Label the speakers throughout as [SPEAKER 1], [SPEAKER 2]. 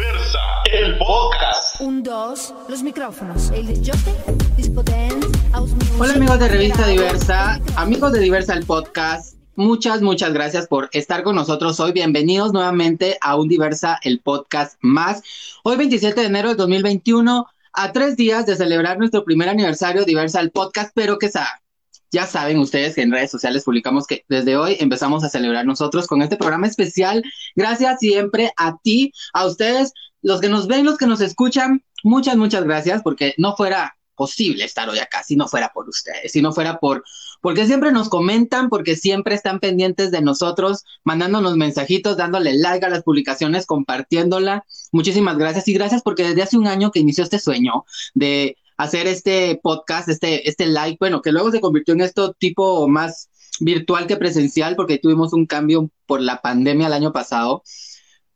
[SPEAKER 1] Diversa, el podcast.
[SPEAKER 2] Un, dos, los micrófonos. El
[SPEAKER 3] Hola amigos de Revista Diversa, amigos de Diversa el podcast. Muchas, muchas gracias por estar con nosotros hoy. Bienvenidos nuevamente a un Diversa el podcast más. Hoy 27 de enero del 2021, a tres días de celebrar nuestro primer aniversario Diversa el podcast, pero que sabe ya saben ustedes que en redes sociales publicamos que desde hoy empezamos a celebrar nosotros con este programa especial. Gracias siempre a ti, a ustedes, los que nos ven, los que nos escuchan. Muchas, muchas gracias porque no fuera posible estar hoy acá si no fuera por ustedes, si no fuera por, porque siempre nos comentan, porque siempre están pendientes de nosotros, mandándonos mensajitos, dándole like a las publicaciones, compartiéndola. Muchísimas gracias y gracias porque desde hace un año que inició este sueño de hacer este podcast, este, este live, bueno, que luego se convirtió en esto tipo más virtual que presencial, porque tuvimos un cambio por la pandemia el año pasado,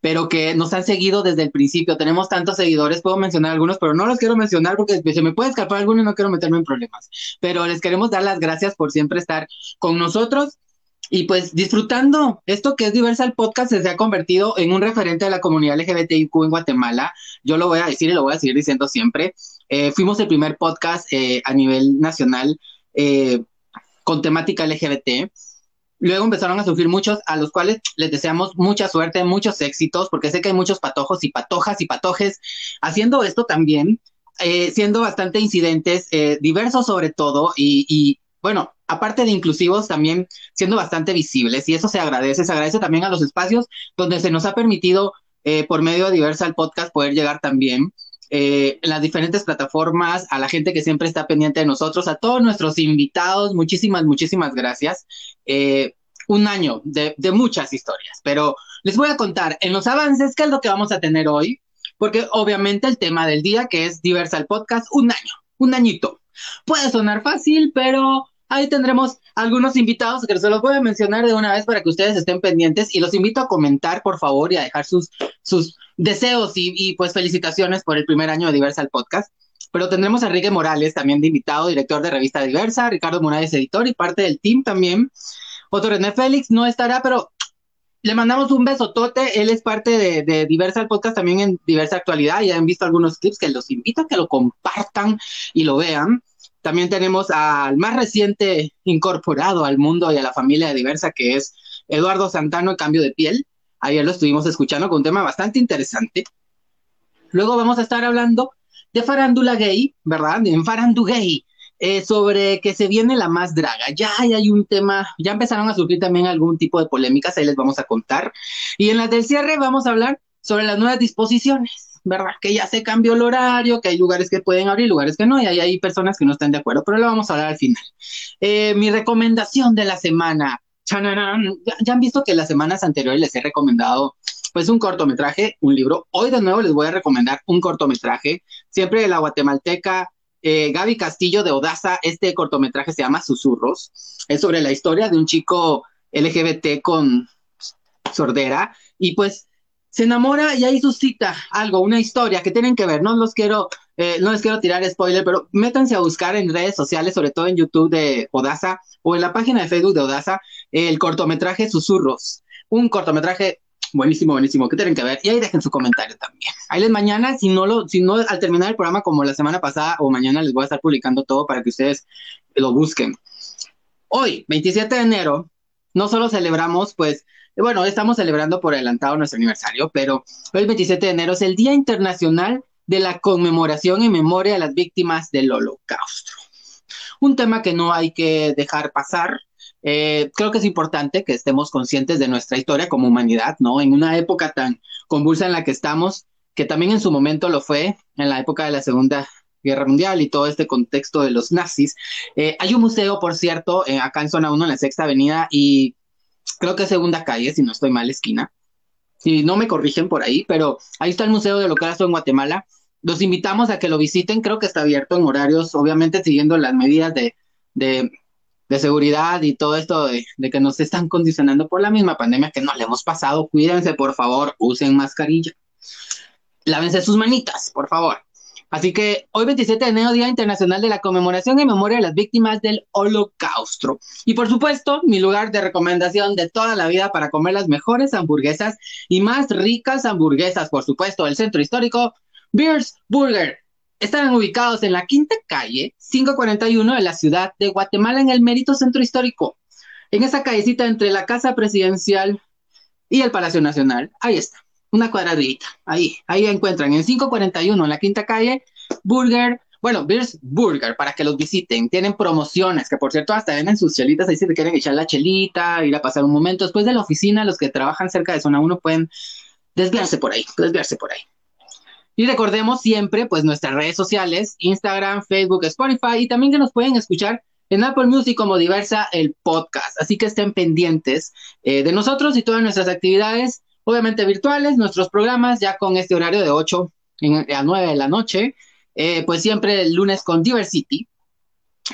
[SPEAKER 3] pero que nos han seguido desde el principio. Tenemos tantos seguidores, puedo mencionar algunos, pero no los quiero mencionar porque se me puede escapar alguno y no quiero meterme en problemas. Pero les queremos dar las gracias por siempre estar con nosotros. Y pues disfrutando esto que es Diversa el Podcast se ha convertido en un referente de la comunidad LGBTIQ en Guatemala. Yo lo voy a decir y lo voy a seguir diciendo siempre. Eh, fuimos el primer podcast eh, a nivel nacional eh, con temática LGBT. Luego empezaron a surgir muchos, a los cuales les deseamos mucha suerte, muchos éxitos, porque sé que hay muchos patojos y patojas y patojes haciendo esto también, siendo bastante incidentes, diversos sobre todo, y, y, bueno, aparte de inclusivos, también siendo bastante visibles, y eso se agradece, se agradece también a los espacios donde se nos ha permitido, por medio de Diversal Podcast, poder llegar también eh, en las diferentes plataformas, a la gente que siempre está pendiente de nosotros, a todos nuestros invitados, muchísimas, muchísimas gracias. Eh, un año de, de, muchas historias, pero les voy a contar en los avances qué es lo que vamos a tener hoy, porque obviamente el tema del día, que es Diversal Podcast, un año, un añito. Puede sonar fácil, pero ahí tendremos algunos invitados que se los voy a mencionar de una vez para que ustedes estén pendientes y los invito a comentar, por favor, y a dejar sus, sus deseos y, pues felicitaciones por el primer año de Diversa Podcast. Pero tendremos a Enrique Morales también de invitado, director de revista Diversa, Ricardo Morales, editor y parte del team también. Otro René Félix no estará, pero le mandamos un besotote. Él es parte de, de Diversa Podcast también en Diversa Actualidad. Ya han visto algunos clips que los invito a que lo compartan y lo vean. También tenemos al más reciente incorporado al mundo y a la familia de Diversa, que es Eduardo Santano, Cambio de Piel. Ayer lo estuvimos escuchando con un tema bastante interesante. Luego vamos a estar hablando de farándula gay, ¿verdad? En farándula gay, eh, sobre que se viene la más draga. Ya hay un tema, ya empezaron a surgir también algún tipo de polémicas, ahí les vamos a contar. Y en la del cierre vamos a hablar sobre las nuevas disposiciones ¿verdad? Que ya se cambió el horario, que hay lugares que pueden abrir, lugares que no, y ahí hay personas que no están de acuerdo, pero lo vamos a hablar al final. Eh, mi recomendación de la semana. Ya, han visto que las semanas anteriores les he recomendado pues un cortometraje, un libro. Hoy de nuevo les voy a recomendar un cortometraje, siempre de la guatemalteca eh, Gaby Castillo de Odaza. Este cortometraje se llama Susurros. Es sobre la historia de un chico LGBT con sordera y pues se enamora y ahí suscita algo, una historia que tienen que ver. No los quiero, eh, no les quiero tirar spoiler, pero métanse a buscar en redes sociales, sobre todo en YouTube de Odaza o en la página de Facebook de Odaza, el cortometraje Susurros. Un cortometraje buenísimo, buenísimo, que tienen que ver. Y ahí dejen su comentario también. Ahí les mañana, si no lo, si no al terminar el programa como la semana pasada o mañana les voy a estar publicando todo para que ustedes lo busquen. Hoy, 27 de enero, no solo celebramos pues bueno, estamos celebrando por adelantado nuestro aniversario, pero el 27 de enero es el Día Internacional de la Conmemoración en Memoria a las Víctimas del Holocausto. Un tema que no hay que dejar pasar. Eh, creo que es importante que estemos conscientes de nuestra historia como humanidad, ¿no? En una época tan convulsa en la que estamos, que también en su momento lo fue, en la época de la Segunda Guerra Mundial y todo este contexto de los nazis. Eh, hay un museo, por cierto, eh, acá en Zona 1, en la Sexta Avenida, y creo que segunda calle, si no estoy mal, esquina. Si no me corrigen por ahí, pero ahí está el Museo de Holocausto en Guatemala. Los invitamos a que lo visiten, creo que está abierto en horarios, obviamente siguiendo las medidas de, de, seguridad y todo esto de, de, que nos están condicionando por la misma pandemia que no le hemos pasado. Cuídense, por favor, usen mascarilla. Lávense sus manitas, por favor. Así que hoy 27 de enero, Día Internacional de la Conmemoración en Memoria de las Víctimas del Holocausto. Y por supuesto, mi lugar de recomendación de toda la vida para comer las mejores hamburguesas y más ricas hamburguesas, por supuesto, el centro histórico, Beers Burger. Están ubicados en la quinta calle 541 de la ciudad de Guatemala, en el Mérito Centro Histórico. En esa callecita entre la Casa Presidencial y el Palacio Nacional. Ahí está una cuadradita. Ahí, ahí encuentran en 541, en la quinta calle, Burger. Bueno, Beers Burger, para que los visiten. Tienen promociones, que por cierto hasta venden sus chelitas, ahí si te quieren echar la chelita, ir a pasar un momento. Después de la oficina, los que trabajan cerca de zona 1 pueden desviarse por ahí, desviarse por ahí. Y recordemos siempre, pues, nuestras redes sociales, Instagram, Facebook, Spotify, y también que nos pueden escuchar en Apple Music como diversa el podcast. Así que estén pendientes eh, de nosotros y todas nuestras actividades obviamente virtuales, nuestros programas ya con este horario de 8 a 9 de la noche, eh, pues siempre el lunes con Diversity,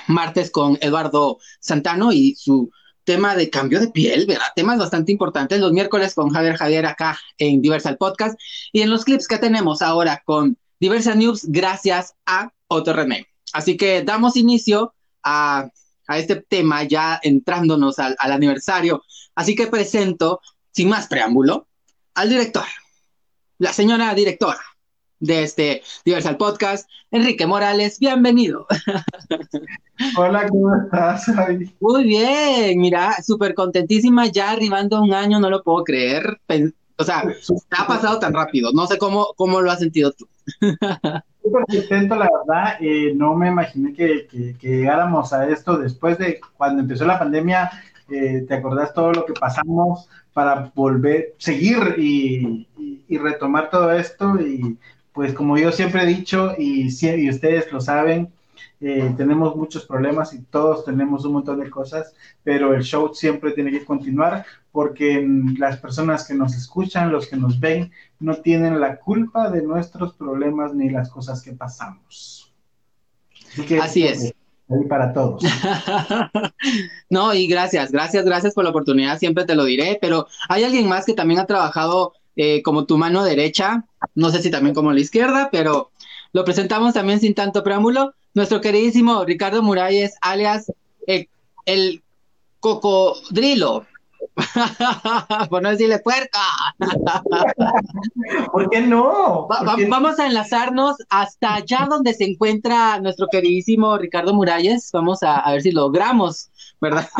[SPEAKER 3] martes con Eduardo Santano y su tema de cambio de piel, ¿verdad? Temas bastante importantes. Los miércoles con Javier Javier acá en Diversal Podcast y en los clips que tenemos ahora con Diversal News gracias a Otto René. Así que damos inicio a, a este tema ya entrándonos al, al aniversario. Así que presento, sin más preámbulo, al director, la señora directora de este Diversal Podcast, Enrique Morales, bienvenido.
[SPEAKER 4] Hola, ¿cómo estás?
[SPEAKER 3] Muy bien, mira, súper contentísima, ya arribando un año, no lo puedo creer. O sea, ha pasado tan rápido, no sé cómo, cómo lo has sentido tú.
[SPEAKER 4] Súper contento, la verdad, eh, no me imaginé que, que, llegáramos a esto después de cuando empezó la pandemia, eh, ¿te acordás todo lo que pasamos? para volver, seguir y, retomar todo esto. Y pues como yo siempre he dicho, y, ustedes lo saben, eh, tenemos muchos problemas y todos tenemos un montón de cosas, pero el show siempre tiene que continuar porque las personas que nos escuchan, los que nos ven, no tienen la culpa de nuestros problemas ni las cosas que pasamos.
[SPEAKER 3] Así, es
[SPEAKER 4] para todos.
[SPEAKER 3] no, y gracias, gracias, gracias por la oportunidad, siempre te lo diré, pero hay alguien más que también ha trabajado eh, como tu mano derecha, no sé si también como la izquierda, pero lo presentamos también sin tanto preámbulo, nuestro queridísimo Ricardo Muralles, alias el, el cocodrilo. Por no decirle puerca.
[SPEAKER 4] ¿Por qué no?
[SPEAKER 3] Vamos a enlazarnos hasta allá donde se encuentra nuestro queridísimo Ricardo Muralles. Vamos a, ver si logramos, ¿verdad?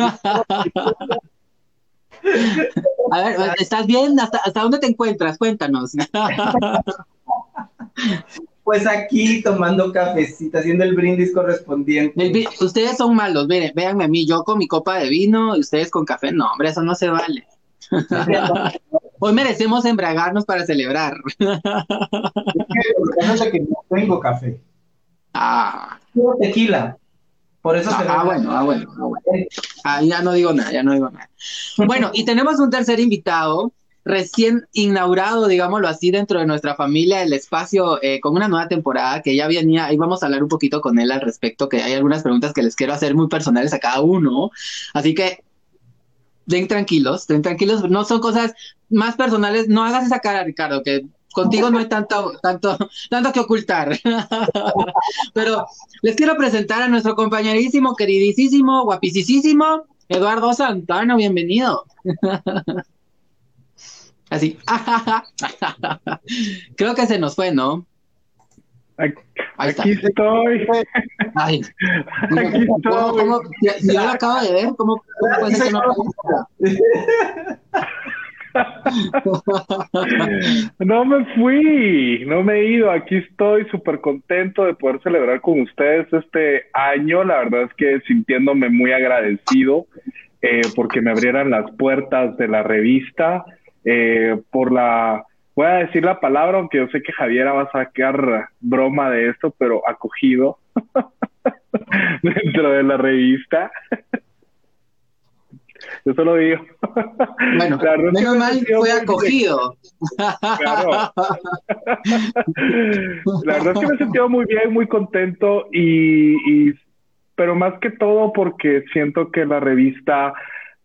[SPEAKER 3] a ver, ¿estás bien? ¿Hasta, ¿Hasta dónde te encuentras? Cuéntanos.
[SPEAKER 5] Pues aquí tomando cafecita, haciendo el brindis correspondiente.
[SPEAKER 3] ustedes son malos, miren, véanme a mí, yo con mi copa de vino y ustedes con café. No, hombre, eso no se vale. Hoy merecemos embragarnos para celebrar.
[SPEAKER 4] Es que, no tengo café.
[SPEAKER 3] Ah.
[SPEAKER 5] Tengo tequila. Por eso
[SPEAKER 3] ah, ah, bueno, ah, bueno, ah, bueno. Ah, ya no digo nada, ya no digo nada. Bueno, y tenemos un tercer invitado recién inaugurado, digámoslo así, dentro de nuestra familia, el espacio eh, con una nueva temporada que ya venía, y vamos a hablar un poquito con él al respecto, que hay algunas preguntas que les quiero hacer muy personales a cada uno. Así que den tranquilos, den tranquilos, no son cosas más personales, no hagas esa cara, Ricardo, que contigo no hay tanto, tanto, tanto que ocultar. Pero les quiero presentar a nuestro compañerísimo, queridísimo, guapicísimo, Eduardo Santano, bienvenido. Así. Creo que se nos fue, ¿no?
[SPEAKER 6] Aquí, estoy.
[SPEAKER 3] Ay, aquí ¿cómo, estoy. yo lo acabo de ver, ¿cómo, puede ser que no
[SPEAKER 6] No me fui, no me he ido, aquí estoy súper contento de poder celebrar con ustedes este año, la verdad es que sintiéndome muy agradecido eh, porque me abrieran las puertas de la revista, eh, por la, voy a decir la palabra, aunque yo sé que Javiera va a sacar broma de esto, pero acogido dentro de la revista. Yo solo digo.
[SPEAKER 3] Bueno, menos mal fue acogido.
[SPEAKER 6] Claro. La verdad es que me he sentido muy bien, muy contento y, y pero más que todo porque siento que la revista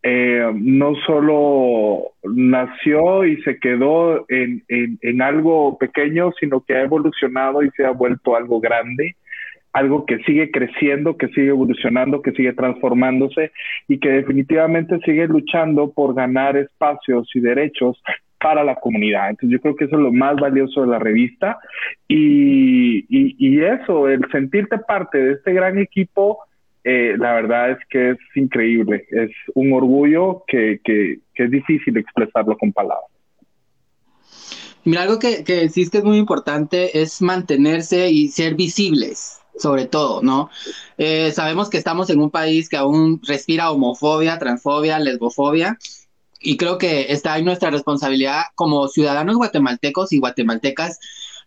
[SPEAKER 6] eh, no solo nació y se quedó en, en, algo pequeño, sino que ha evolucionado y se ha vuelto algo grande, algo que sigue creciendo, que sigue evolucionando, que sigue transformándose y que definitivamente sigue luchando por ganar espacios y derechos para la comunidad. Entonces yo creo que eso es lo más valioso de la revista y, y, y eso, el sentirte parte de este gran equipo eh, la verdad es que es increíble, es un orgullo que, que, es difícil expresarlo con palabras.
[SPEAKER 3] Mira, algo que, que decís que es muy importante es mantenerse y ser visibles, sobre todo, ¿no? Eh, sabemos que estamos en un país que aún respira homofobia, transfobia, lesbofobia, y creo que está en nuestra responsabilidad como ciudadanos guatemaltecos y guatemaltecas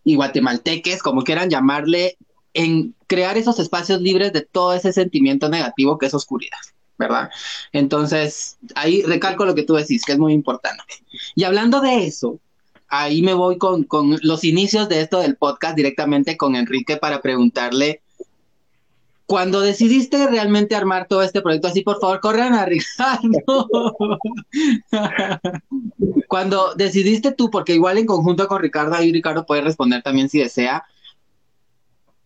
[SPEAKER 3] y guatemalteques, como quieran llamarle, en crear esos espacios libres de todo ese sentimiento negativo que es oscuridad, ¿verdad? Entonces, ahí recalco lo que tú decís, que es muy importante. Y hablando de eso, ahí me voy con, con los inicios de esto del podcast directamente con Enrique para preguntarle, cuando decidiste realmente armar todo este proyecto, así por favor, corran a Ricardo. Cuando decidiste tú, porque igual en conjunto con Ricardo, ahí Ricardo puede responder también si desea,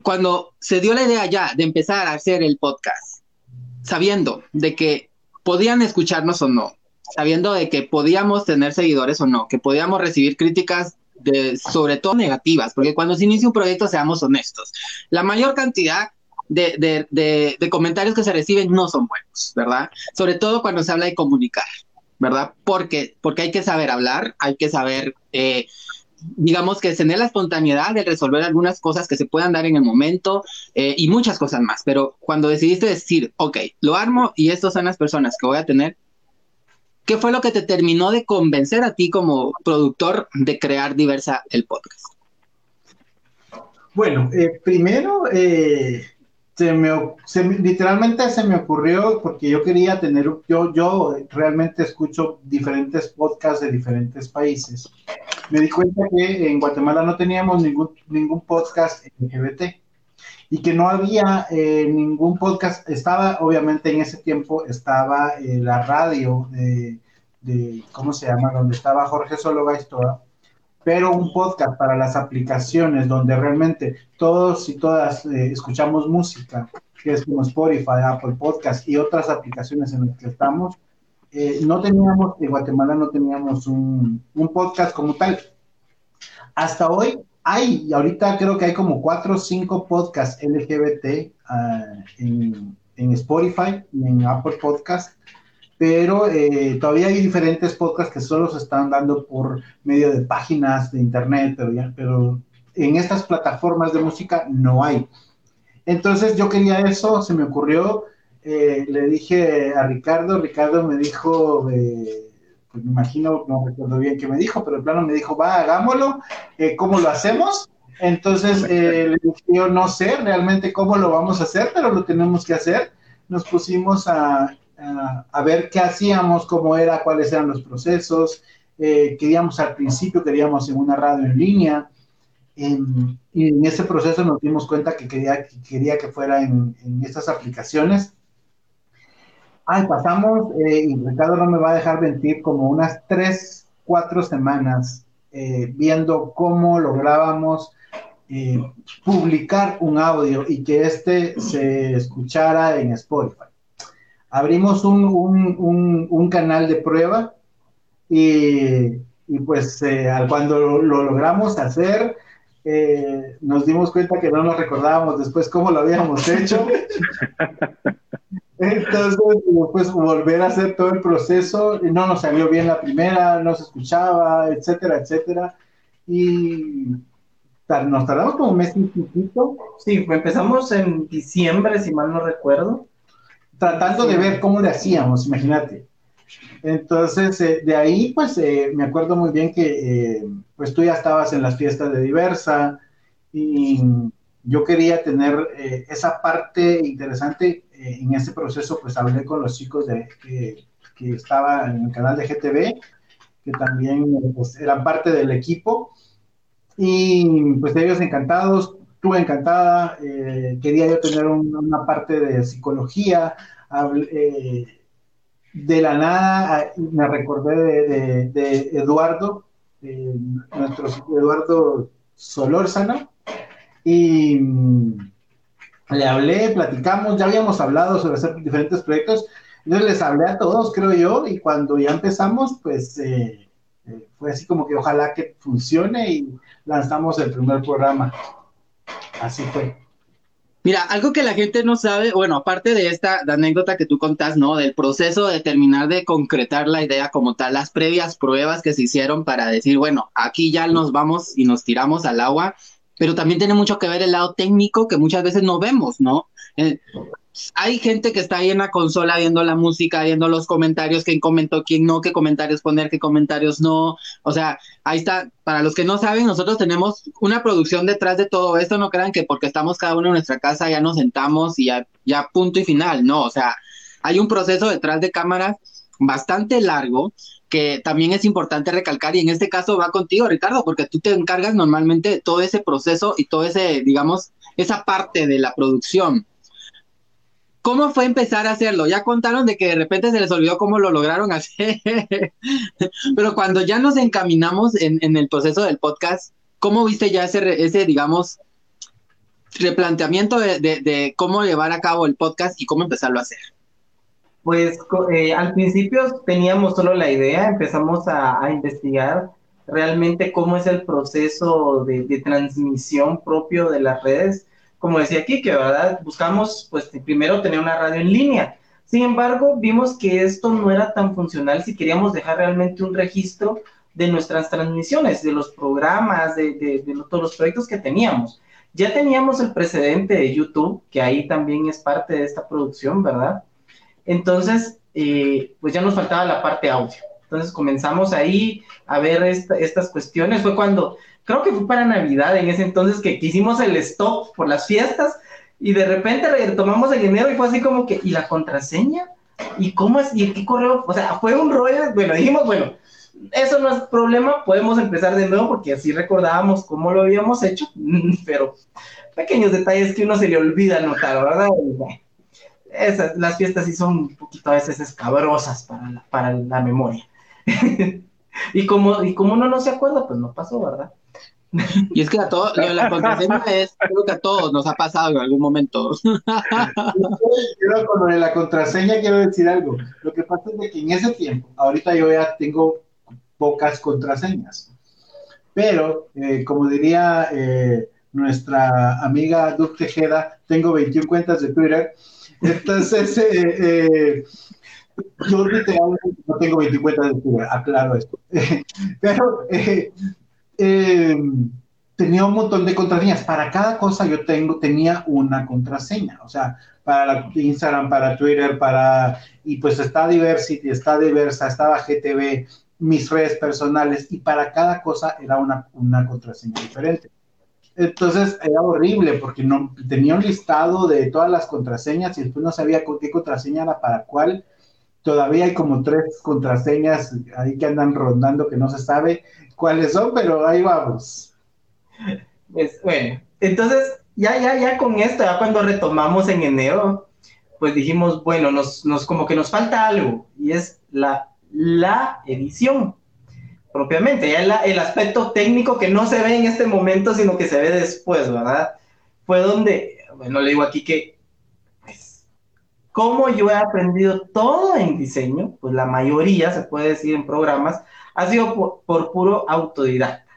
[SPEAKER 3] cuando se dio la idea ya de empezar a hacer el podcast, sabiendo de que podían escucharnos o no, sabiendo de que podíamos tener seguidores o no, que podíamos recibir críticas de, sobre todo negativas, porque cuando se inicia un proyecto, seamos honestos, la mayor cantidad de, de, comentarios que se reciben no son buenos, ¿verdad? Sobre todo cuando se habla de comunicar, ¿verdad? Porque, porque hay que saber hablar, hay que saber eh, digamos que tener la espontaneidad de resolver algunas cosas que se puedan dar en el momento eh, y muchas cosas más. Pero cuando decidiste decir, ok, lo armo y estas son las personas que voy a tener, ¿qué fue lo que te terminó de convencer a ti como productor de crear Diversa el podcast?
[SPEAKER 4] Bueno, eh, primero, eh, se me, literalmente se me ocurrió porque yo quería tener, yo, yo realmente escucho diferentes podcasts de diferentes países. Me di cuenta que en Guatemala no teníamos ningún, ningún podcast LGBT y que no había eh, ningún podcast, estaba obviamente en ese tiempo, estaba eh, la radio de, de, ¿cómo se llama? Donde estaba Jorge Solo Gaistoa pero un podcast para las aplicaciones donde realmente todos y todas eh, escuchamos música, que es como Spotify, Apple Podcast y otras aplicaciones en las que estamos, eh, no teníamos, en Guatemala no teníamos un, podcast como tal. Hasta hoy hay, y ahorita creo que hay como cuatro o cinco podcasts LGBT ah, en, en Spotify y en Apple Podcast pero eh, todavía hay diferentes podcasts que solo se están dando por medio de páginas de internet, pero, ya, pero en estas plataformas de música no hay. Entonces yo quería eso, se me ocurrió, eh, le dije a Ricardo, Ricardo me dijo, eh, pues me imagino, no recuerdo bien qué me dijo, pero el plano me dijo, va, hagámoslo, ¿cómo lo hacemos? Entonces le dije, yo no sé realmente cómo lo vamos a hacer, pero lo tenemos que hacer. Nos pusimos a a, ver qué hacíamos, cómo era, cuáles eran los procesos. Eh, queríamos al principio, queríamos en una radio en línea. y en ese proceso nos dimos cuenta que quería que, quería que fuera en, estas aplicaciones. Ay, pasamos, eh, y Ricardo no me va a dejar mentir, como unas tres, cuatro semanas eh, viendo cómo lográbamos publicar un audio y que este se escuchara en Spotify abrimos un, canal de prueba y, pues eh, cuando lo, logramos hacer, eh, nos dimos cuenta que no nos recordábamos después cómo lo habíamos hecho. Entonces, pues volver a hacer todo el proceso, y no nos salió bien la primera, no se escuchaba, etcétera, etcétera. Y nos tardamos como un mes y poquito.
[SPEAKER 5] Sí, empezamos en diciembre, si mal no recuerdo
[SPEAKER 4] tratando de ver cómo le hacíamos, imagínate. Entonces, eh, de ahí, pues, eh, me acuerdo muy bien que, eh, pues, tú ya estabas en las fiestas de Diversa y yo quería tener esa parte interesante en ese proceso, pues, hablé con los chicos de, que, que estaban en el canal de GTV, que también pues, eran parte del equipo, y pues ellos encantados, tú encantada, quería yo tener una parte de psicología, eh, de la nada ah, me recordé de, Eduardo, eh, nuestro Eduardo Solórzano, y mm, le hablé, platicamos, ya habíamos hablado sobre hacer diferentes proyectos, entonces les hablé a todos, creo yo, y cuando ya empezamos, pues eh, eh, fue así como que ojalá que funcione y lanzamos el primer programa. Así fue.
[SPEAKER 3] Mira, algo que la gente no sabe, bueno, aparte de esta anécdota que tú contás, ¿no? Del proceso de terminar de concretar la idea como tal, las previas pruebas que se hicieron para decir, bueno, aquí ya nos vamos y nos tiramos al agua, pero también tiene mucho que ver el lado técnico que muchas veces no vemos, ¿no? Eh, hay gente que está ahí en la consola viendo la música, viendo los comentarios, quién comentó, quién no, qué comentarios poner, qué comentarios no. O sea, ahí está. Para los que no saben, nosotros tenemos una producción detrás de todo esto. No crean que porque estamos cada uno en nuestra casa ya nos sentamos y ya, ya punto y final. No, o sea, hay un proceso detrás de cámaras bastante largo que también es importante recalcar y en este caso va contigo, Ricardo, porque tú te encargas normalmente de todo ese proceso y todo ese, digamos, esa parte de la producción. ¿Cómo fue empezar a hacerlo? Ya contaron de que de repente se les olvidó cómo lo lograron hacer, pero cuando ya nos encaminamos en, el proceso del podcast, ¿cómo viste ya ese, ese digamos, replanteamiento de, cómo llevar a cabo el podcast y cómo empezarlo a hacer?
[SPEAKER 5] Pues eh, al principio teníamos solo la idea, empezamos a, a investigar realmente cómo es el proceso de, de transmisión propio de las redes. Como decía que verdad buscamos pues primero tener una radio en línea. Sin embargo, vimos que esto no era tan funcional si queríamos dejar realmente un registro de nuestras transmisiones, de los programas, de, de, de todos los proyectos que teníamos. Ya teníamos el precedente de YouTube, que ahí también es parte de esta producción, ¿verdad? Entonces, eh, pues ya nos faltaba la parte audio. Entonces comenzamos ahí a ver esta- estas cuestiones. Fue cuando, creo que fue para Navidad en ese entonces que, hicimos el stop por las fiestas y de repente retomamos el dinero y fue así como que, ¿y la contraseña? ¿Y cómo es? ¿Y qué correo? O sea, fue un rollo. Bueno, dijimos, bueno, eso no es problema, podemos empezar de nuevo porque así recordábamos cómo lo habíamos hecho, pero pequeños detalles que uno se le olvida notar, ¿verdad? Esas, las fiestas sí son un poquito a veces escabrosas para la, para la memoria. y, como, y como uno no se acuerda, pues no pasó, ¿verdad?
[SPEAKER 3] Y es que a todos, la contraseña es, creo que a todos nos ha pasado en algún momento.
[SPEAKER 4] Quiero con la contraseña quiero decir algo. Lo que pasa es de que en ese tiempo, ahorita yo ya tengo pocas contraseñas, pero eh, como diría eh, nuestra amiga Duke Tejeda, tengo 21 cuentas de Twitter, entonces eh, eh, yo literalmente no tengo 21 cuentas de Twitter, aclaro esto, pero eh, eh, tenía un montón de contraseñas. Para cada cosa yo tengo, tenía una contraseña. O sea, para Instagram, para Twitter, para... Y pues está Diversity, está Diversa, estaba GTV, mis redes personales, y para cada cosa era una, una contraseña diferente. Entonces era horrible porque no tenía un listado de todas las contraseñas y después no sabía qué contraseña era para cuál. Todavía hay como tres contraseñas ahí que andan rondando que no se sabe cuáles son, pero ahí vamos.
[SPEAKER 5] Pues, bueno, entonces ya, ya, ya con esto, ya cuando retomamos en enero, pues dijimos, bueno, nos, nos como que nos falta algo y es la, la edición propiamente, ya la- el aspecto técnico que no se ve en este momento, sino que se ve después, ¿verdad? Fue donde, bueno, le digo aquí que, como yo he aprendido todo en diseño, pues la mayoría, se puede decir en programas, ha sido por, por puro autodidacta.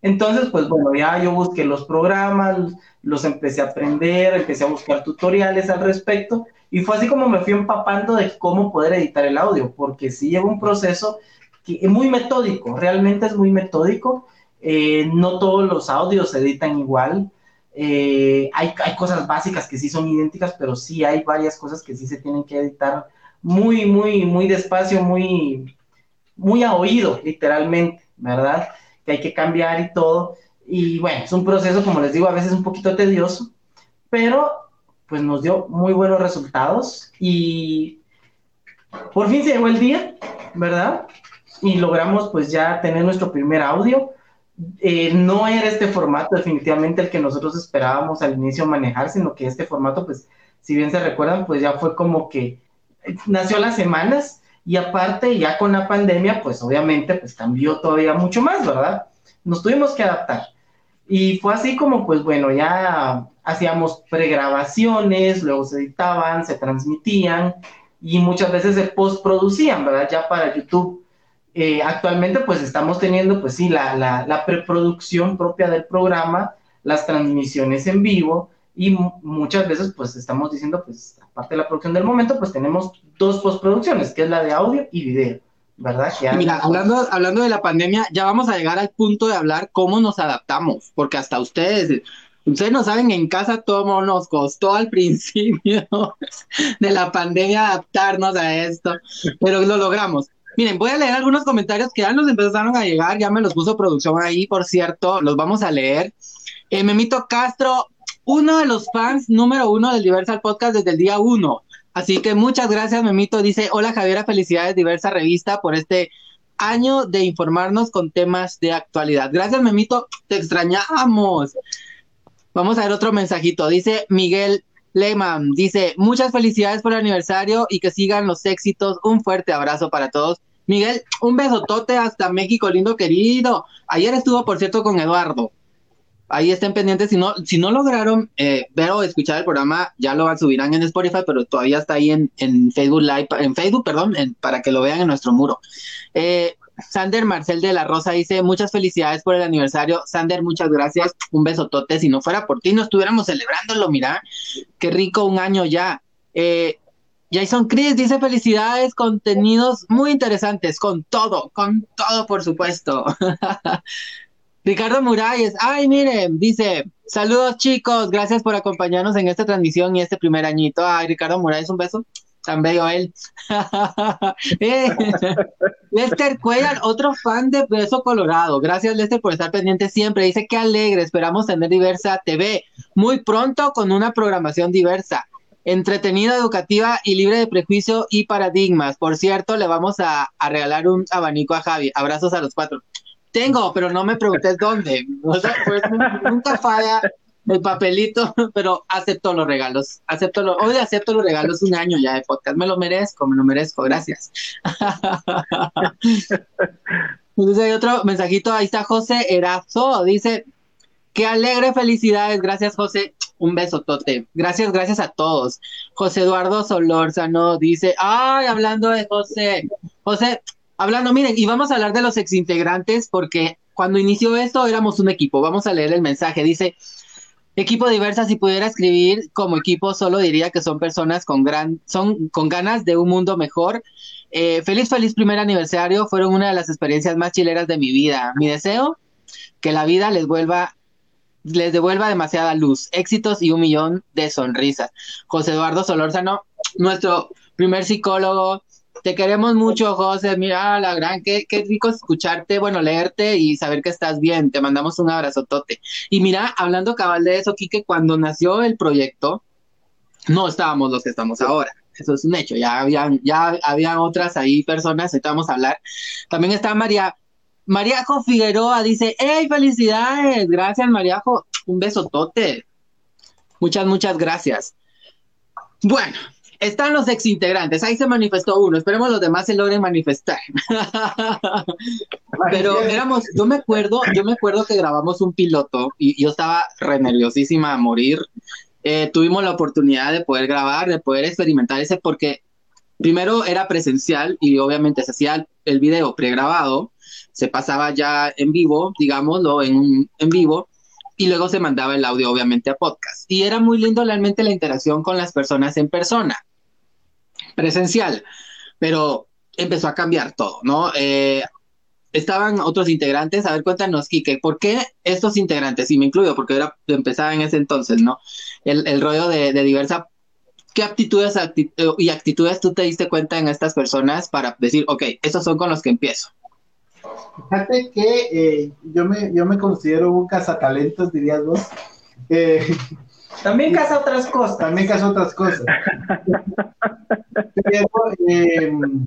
[SPEAKER 5] Entonces, pues bueno, ya yo busqué los programas, los empecé a aprender, empecé a buscar tutoriales al respecto y fue así como me fui empapando de cómo poder editar el audio, porque sí lleva un proceso que es muy metódico, realmente es muy metódico, eh, no todos los audios se editan igual, eh, hay, cosas básicas que sí son idénticas, pero sí hay varias cosas que sí se tienen que editar muy, muy, muy despacio, muy, muy a oído, literalmente, ¿verdad? Que hay que cambiar y todo. Y bueno, es un proceso, como les digo, a veces un poquito tedioso, pero pues nos dio muy buenos resultados y por fin se llegó el día, ¿verdad? Y logramos pues ya tener nuestro primer audio. Eh, no era este formato definitivamente el que nosotros esperábamos al inicio manejar, sino que este formato pues, si bien se recuerdan, pues ya fue como que nació a las semanas Y aparte, ya con la pandemia, pues obviamente, pues cambió todavía mucho más, ¿verdad? Nos tuvimos que adaptar. Y fue así como, pues bueno, ya hacíamos pregrabaciones, luego se editaban, se transmitían y muchas veces se postproducían, ¿verdad? Ya para YouTube. Eh, actualmente, pues estamos teniendo, pues sí, la, la, la preproducción propia del programa, las transmisiones en vivo y muchas veces, pues estamos diciendo, pues aparte de la producción del momento, pues tenemos dos postproducciones, que es la de audio y video. ¿verdad?
[SPEAKER 3] Mira, hablando, hablando de la pandemia, ya vamos a llegar al punto de hablar cómo nos adaptamos, porque hasta ustedes, ustedes no saben, en casa todo nos costó al principio de la pandemia adaptarnos a esto, pero lo logramos. Miren, voy a leer algunos comentarios que ya nos empezaron a llegar, ya me los puso producción ahí, por cierto, los vamos a leer. Eh, Memito Castro, uno de los fans número uno del Universal Podcast desde el día uno. Así que muchas gracias, Memito. Dice, hola Javiera, felicidades, diversa revista, por este año de informarnos con temas de actualidad. Gracias, Memito, te extrañamos. Vamos a ver otro mensajito. Dice Miguel Lehman, dice, muchas felicidades por el aniversario y que sigan los éxitos. Un fuerte abrazo para todos. Miguel, un besotote hasta México, lindo querido. Ayer estuvo, por cierto, con Eduardo ahí estén pendientes. Si no, si no lograron eh, ver o escuchar el programa, ya lo subirán en Spotify, pero todavía está ahí en, en Facebook Live, en Facebook, perdón, para que lo vean en nuestro muro. Eh, Sander Marcel de la Rosa dice, muchas felicidades por el aniversario. Sander, muchas gracias. Un besotote. Si no fuera por ti, no estuviéramos celebrándolo, mira. Qué rico un año ya. Eh, Jason Chris dice felicidades, contenidos muy interesantes, con todo, con todo, por supuesto. Ricardo Muralles, ay, miren, dice, saludos chicos, gracias por acompañarnos en esta transmisión y este primer añito. Ay, Ricardo Muralles, un beso. Tan bello él. Eh, Lester Cuellar, otro fan de Beso Colorado. Gracias, Lester, por estar pendiente siempre. Dice que alegre, esperamos tener diversa TV muy pronto con una programación diversa, entretenida, educativa y libre de prejuicio y paradigmas. Por cierto, le vamos a, regalar un abanico a Javi. Abrazos a los cuatro. Tengo, pero no me preguntes dónde. Pues, nunca falla el papelito, pero acepto los regalos. Acepto lo, hoy acepto los regalos un año ya de podcast. Me lo merezco, me lo merezco. Gracias. Entonces hay otro mensajito. Ahí está José Erazo. Dice, qué alegre, felicidades. Gracias, José. Un beso, Tote. Gracias, gracias a todos. José Eduardo Solórzano dice, ay, hablando de José. José, Hablando, miren, y vamos a hablar de los exintegrantes porque cuando inició esto éramos un equipo. Vamos a leer el mensaje. Dice, equipo diversa, si pudiera escribir como equipo, solo diría que son personas con gran, son con ganas de un mundo mejor. Eh, feliz, feliz primer aniversario. Fueron una de las experiencias más chileras de mi vida. Mi deseo, que la vida les vuelva les devuelva demasiada luz, éxitos y un millón de sonrisas. José Eduardo Solórzano, nuestro primer psicólogo, te queremos mucho, José. Mira, la gran, qué, qué rico escucharte, bueno, leerte y saber que estás bien. Te mandamos un abrazotote. Y mira, hablando cabal de eso, Kike, cuando nació el proyecto, no estábamos los que estamos ahora. Eso es un hecho. Ya habían, ya habían otras ahí personas, ahorita vamos a hablar. También está María, Mariajo Figueroa, dice, ¡Hey, felicidades! Gracias, Mariajo. Un besotote. Muchas, muchas gracias. Bueno, están los exintegrantes, ahí se manifestó uno, esperemos los demás se logren manifestar. Pero éramos, yo me acuerdo, yo me acuerdo que grabamos un piloto y yo estaba re nerviosísima a morir. Eh, tuvimos la oportunidad de poder grabar, de poder experimentar ese, porque primero era presencial y obviamente se hacía el video pregrabado, se pasaba ya en vivo, digámoslo, en, en vivo, y luego se mandaba el audio obviamente a podcast. Y era muy lindo realmente la interacción con las personas en persona presencial, pero empezó a cambiar todo, ¿no? Eh, estaban otros integrantes, a ver, cuéntanos, Kike, ¿por qué estos integrantes, y me incluyo, porque era, empezaba en ese entonces, ¿no? El, rollo de, diversa, ¿qué aptitudes y actitudes tú te diste cuenta en estas personas para decir, ok, estos son con los que empiezo?
[SPEAKER 4] Fíjate que eh, yo, me, yo me considero un cazatalentos, dirías vos. Eh,
[SPEAKER 5] también casa otras cosas.
[SPEAKER 4] También casa otras cosas. Em,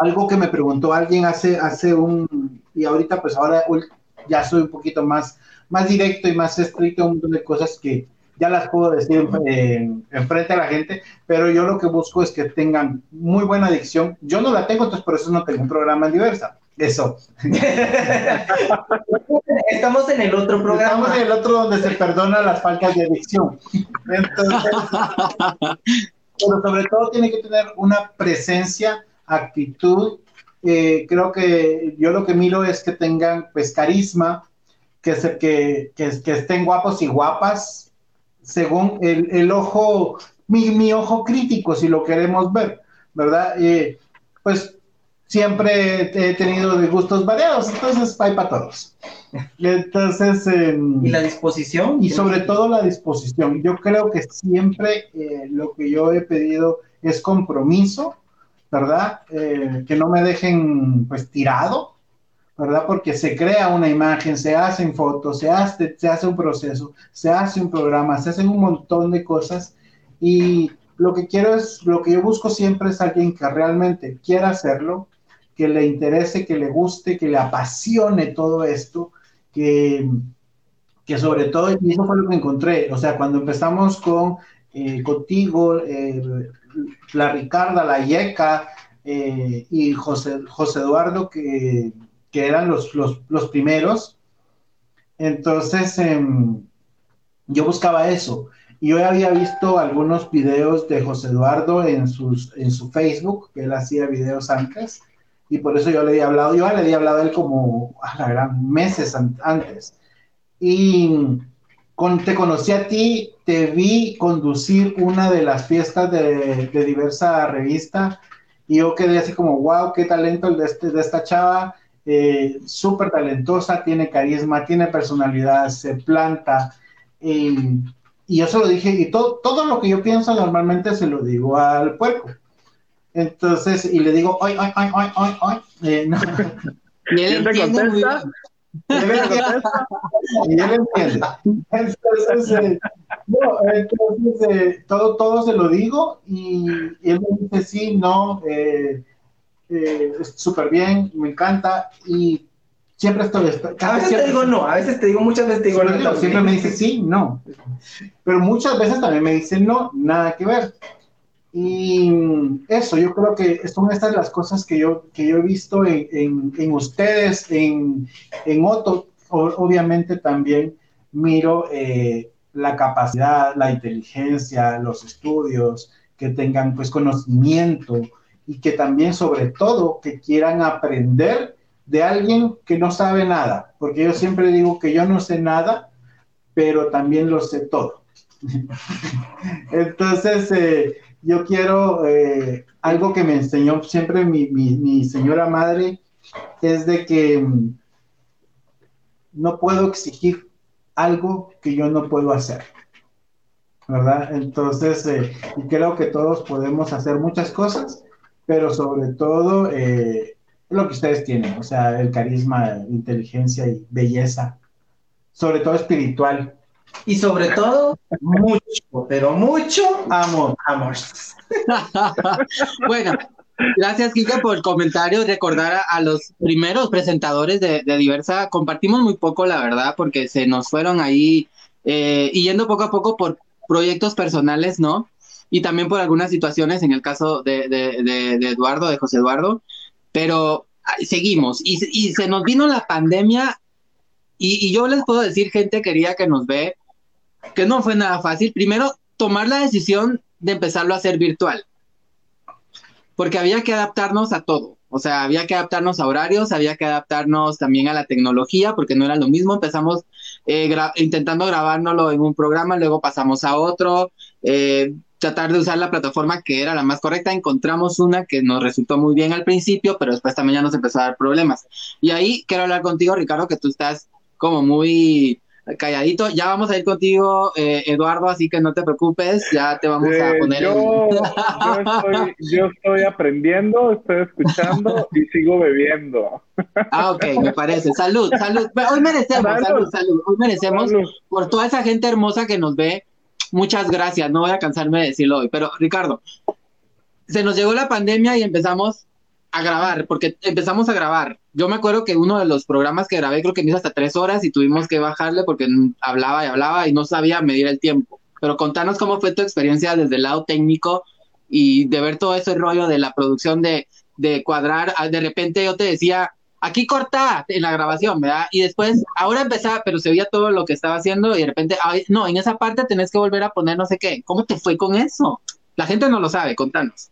[SPEAKER 4] algo que me preguntó alguien hace, hace un, y ahorita pues ahora ya soy un poquito más, más directo y más estricto, un montón de cosas que ya las puedo decir enfrente a la gente, pero yo lo que busco es que tengan muy buena dicción. Yo no la tengo, entonces por eso no tengo un programa en diversa. Eso.
[SPEAKER 5] Estamos en el otro programa.
[SPEAKER 4] Estamos en el otro donde se perdona las faltas de adicción. Entonces, pero sobre todo tiene que tener una presencia, actitud. Eh, creo que yo lo que miro es que tengan pues carisma, que, se, que, que, estén guapos y guapas, según el, el ojo, mi, mi, ojo crítico, si lo queremos ver, ¿verdad? Eh, pues siempre he tenido gustos variados, entonces hay para todos. Entonces... Eh,
[SPEAKER 5] ¿Y la disposición?
[SPEAKER 4] Y sobre todo la disposición. Yo creo que siempre eh, lo que yo he pedido es compromiso, ¿verdad? Eh, que no me dejen pues tirado, ¿verdad? Porque se crea una imagen, se hacen fotos, se hace, se hace un proceso, se hace un programa, se hacen un montón de cosas y lo que quiero es, lo que yo busco siempre es alguien que realmente quiera hacerlo, que le interese, que le guste, que le apasione todo esto, que, que sobre todo, y eso fue lo que encontré, o sea, cuando empezamos con eh, contigo, la Ricarda, la Yeca eh, y José, José Eduardo, que, que eran los, los, los, primeros, entonces em, yo buscaba eso. Y yo había visto algunos videos de José Eduardo en, sus, en su Facebook, que él hacía videos antes, y por eso yo le había hablado, yo le había hablado a él como a la gran meses antes. Y con, te conocí a ti, te vi conducir una de las fiestas de, de diversa revista y yo quedé así como, wow, qué talento el de, este, de esta chava, eh, súper talentosa, tiene carisma, tiene personalidad, se planta. y yo se lo dije, y todo, todo lo que yo pienso normalmente se lo digo al puerco. Entonces, y le digo, ay, ay, ay, ay, ay, ay. Eh, no.
[SPEAKER 3] Y él entiende muy bien.
[SPEAKER 4] y él entiende. Entonces, eh, no, entonces eh, todo, todo se lo digo y, y, él me dice, sí, no, eh, súper bien, me encanta y siempre estoy...
[SPEAKER 5] A veces te digo no, a veces te digo, muchas veces te digo
[SPEAKER 4] no. Digo, siempre me dice sí, no. Pero muchas veces también me dice no, nada que ver. Y eso, yo creo que son estas las cosas que yo, que yo he visto en, en, en ustedes, en, en Otto, obviamente también miro eh, la capacidad, la inteligencia, los estudios, que tengan pues conocimiento y que también sobre todo que quieran aprender de alguien que no sabe nada, porque yo siempre digo que yo no sé nada, pero también lo sé todo. Entonces, eh, yo quiero eh, algo que me enseñó siempre mi, señora madre, es de que mm, no puedo exigir algo que yo no puedo hacer. ¿Verdad? Entonces, eh, creo que todos podemos hacer muchas cosas, pero sobre todo eh, lo que ustedes tienen, o sea, el carisma, inteligencia y belleza, sobre todo espiritual,
[SPEAKER 5] y sobre todo, mucho, pero mucho amor. amor.
[SPEAKER 3] bueno, gracias, Kike, por el comentario. Recordar a, los primeros presentadores de, Diversa. Compartimos muy poco, la verdad, porque se nos fueron ahí eh, yendo poco a poco por proyectos personales, ¿no? Y también por algunas situaciones, en el caso de, de, de Eduardo, de José Eduardo. Pero seguimos. Y, y se nos vino la pandemia. Y, y yo les puedo decir, gente querida que nos ve, que no fue nada fácil. Primero, tomar la decisión de empezarlo a hacer virtual, porque había que adaptarnos a todo. O sea, había que adaptarnos a horarios, había que adaptarnos también a la tecnología, porque no era lo mismo. Empezamos eh, intentando grabárnoslo en un programa, luego pasamos a otro, eh, tratar de usar la plataforma que era la más correcta. Encontramos una que nos resultó muy bien al principio, pero después también ya nos empezó a dar problemas. Y ahí quiero hablar contigo, Ricardo, que tú estás como muy calladito. Ya vamos a ir contigo, eh, Eduardo, así que no te preocupes, ya te vamos a poner.
[SPEAKER 6] Eh, yo, en... yo, estoy, yo, estoy, aprendiendo, estoy escuchando y sigo bebiendo.
[SPEAKER 3] Ah, ok, me parece. Salud, salud. Hoy merecemos, salud, salud. salud. Hoy merecemos salud. por toda esa gente hermosa que nos ve. Muchas gracias, no voy a cansarme de decirlo hoy, pero Ricardo, se nos llegó la pandemia y empezamos a grabar, porque empezamos a grabar. Yo me acuerdo que uno de los programas que grabé creo que me hizo hasta tres horas y tuvimos que bajarle porque hablaba y hablaba y no sabía medir el tiempo. pero contanos cómo fue tu experiencia desde el lado técnico y de ver todo ese rollo de la producción de, de cuadrar. Ah, De repente yo te decía, aquí corta en la grabación, ¿verdad? Y después, ahora empezaba, pero se veía todo lo que estaba haciendo y de repente, ay, no, en esa parte tenés que volver a poner no sé qué. ¿Cómo te fue con eso? La gente no lo sabe, contanos.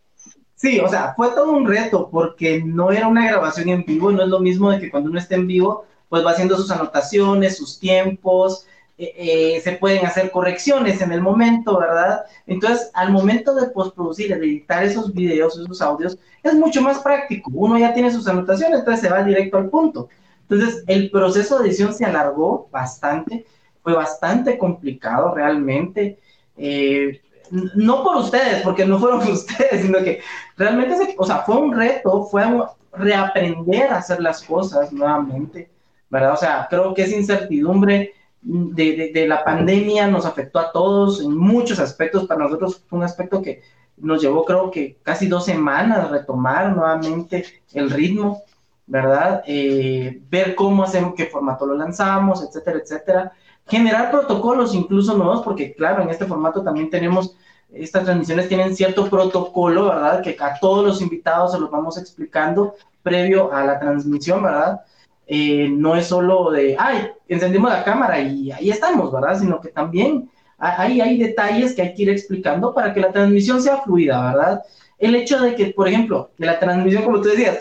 [SPEAKER 5] Sí, o sea, fue todo un reto porque no era una grabación en vivo, no es lo mismo de que cuando uno está en vivo, pues va haciendo sus anotaciones, sus tiempos, eh, eh, se pueden hacer correcciones en el momento, ¿verdad? Entonces, al momento de postproducir, de editar esos videos, esos audios, es mucho más práctico. Uno ya tiene sus anotaciones, entonces se va directo al punto. Entonces, el proceso de edición se alargó bastante, fue bastante complicado realmente. Eh, no por ustedes, porque no fueron ustedes, sino que realmente, se, o sea, fue un reto, fue un reaprender a hacer las cosas nuevamente, ¿verdad? O sea, creo que esa incertidumbre de, la pandemia nos afectó a todos en muchos aspectos. Para nosotros fue un aspecto que nos llevó, creo que casi dos semanas retomar nuevamente el ritmo, ¿verdad? Eh, ver cómo hacemos, qué formato lo lanzamos, etcétera, etcétera. Generar protocolos incluso nuevos, porque claro, en este formato también tenemos, estas transmisiones tienen cierto protocolo, ¿verdad? Que a todos los invitados se los vamos explicando previo a la transmisión, ¿verdad? Eh, no es solo de, ay, encendimos la cámara y ahí estamos, ¿verdad? Sino que también hay, hay detalles que hay que ir explicando para que la transmisión sea fluida, ¿verdad? El hecho de que, por ejemplo, que la transmisión, como tú decías,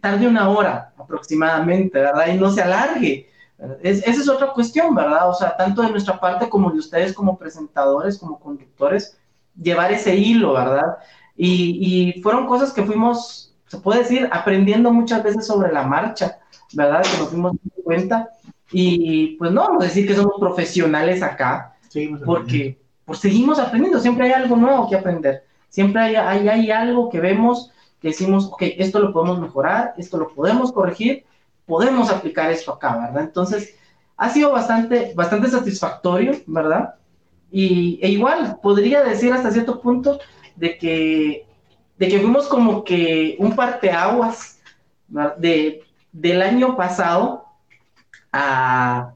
[SPEAKER 5] tarde una hora aproximadamente, ¿verdad? Y no se alargue. Es, esa es otra cuestión, ¿verdad? O sea, tanto de nuestra parte como de ustedes como presentadores, como conductores, llevar ese hilo, ¿verdad? Y, y fueron cosas que fuimos, se puede decir, aprendiendo muchas veces sobre la marcha, ¿verdad? Que nos dimos cuenta. Y pues no vamos a decir que somos profesionales acá, porque pues, seguimos aprendiendo, siempre hay algo nuevo que aprender, siempre hay, hay, hay algo que vemos que decimos, ok, esto lo podemos mejorar, esto lo podemos corregir, podemos aplicar esto acá, ¿verdad? Entonces, ha sido bastante, bastante satisfactorio, ¿verdad? Y e igual, podría decir hasta cierto punto de que, de que fuimos como que un parteaguas de, del año pasado a,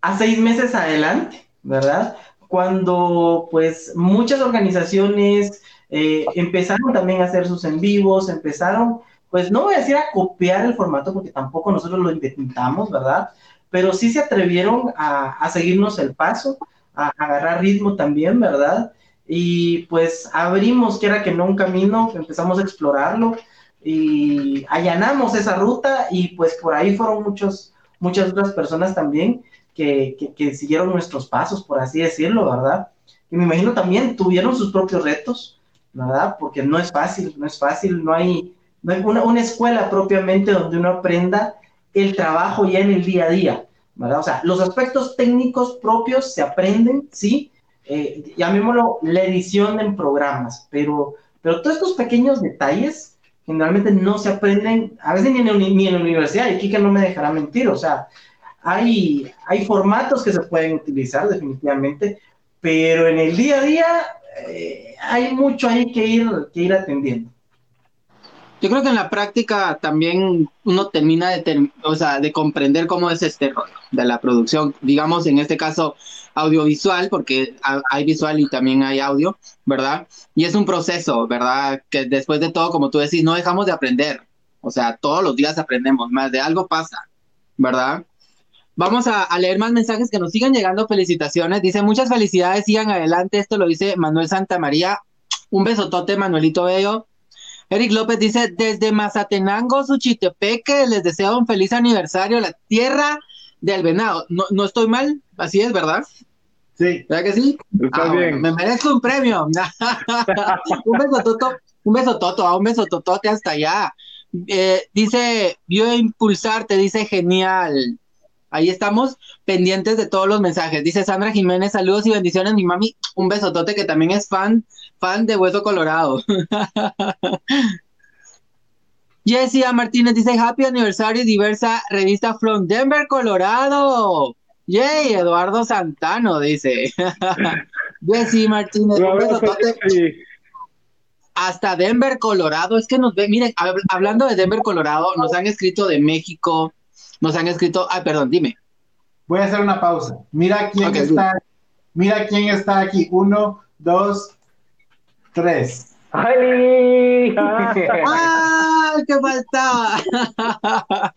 [SPEAKER 5] a seis meses adelante, ¿verdad? Cuando pues muchas organizaciones eh, empezaron también a hacer sus en vivos, empezaron, pues no voy a decir a copiar el formato porque tampoco nosotros lo intentamos, ¿verdad? Pero sí se atrevieron a, seguirnos el paso, a, agarrar ritmo también, ¿verdad? Y pues abrimos, que era que no un camino, empezamos a explorarlo y allanamos esa ruta y pues por ahí fueron muchos, muchas otras personas también que, que, siguieron nuestros pasos, por así decirlo, ¿verdad? Y me imagino también tuvieron sus propios retos, ¿verdad? Porque no es fácil, no es fácil, no hay una, una escuela propiamente donde uno aprenda el trabajo ya en el día a día, ¿verdad? O sea, los aspectos técnicos propios se aprenden, sí, eh, llamémoslo la edición en programas, pero, pero todos estos pequeños detalles generalmente no se aprenden, a veces ni en, ni en la universidad, y Kika no me dejará mentir, o sea, hay, hay formatos que se pueden utilizar definitivamente, pero en el día a día eh, hay mucho ahí que ir, que ir atendiendo.
[SPEAKER 3] Yo creo que en la práctica también uno termina de, o sea, de comprender cómo es este rollo de la producción, digamos en este caso audiovisual, porque hay visual y también hay audio, ¿verdad? Y es un proceso, ¿verdad? Que después de todo, como tú decís, no dejamos de aprender, o sea, todos los días aprendemos más, de algo pasa, ¿verdad? Vamos a, leer más mensajes que nos sigan llegando. Felicitaciones. Dice, muchas felicidades, sigan adelante. Esto lo dice Manuel Santamaría. Un besotote, Manuelito Bello. Eric López dice, desde Mazatenango, Suchitepeque, les deseo un feliz aniversario, la tierra del venado. No, no estoy mal, así es, ¿verdad?
[SPEAKER 4] Sí.
[SPEAKER 3] ¿Verdad que sí?
[SPEAKER 6] Está
[SPEAKER 3] ah,
[SPEAKER 6] bien.
[SPEAKER 3] Bueno, me merezco un premio. un beso toto, un beso toto, un beso totote hasta allá. Eh, dice, vio impulsarte, dice genial. Ahí estamos pendientes de todos los mensajes. Dice Sandra Jiménez, saludos y bendiciones, mi mami. Un besotote que también es fan, fan de Hueso Colorado. Jessia Martínez dice, happy aniversario diversa revista from Denver, Colorado. Yay, Eduardo Santano dice. Jessie Martínez, un besotote. Hasta Denver, Colorado. Es que nos ve, miren, hab hablando de Denver, Colorado, nos han escrito de México, nos han escrito, ay, perdón, dime.
[SPEAKER 4] Voy a hacer una pausa. Mira quién okay, está Mira quién está aquí. Uno, dos, tres.
[SPEAKER 7] ¡Ay!
[SPEAKER 3] ¡Ah! ¡Qué faltaba!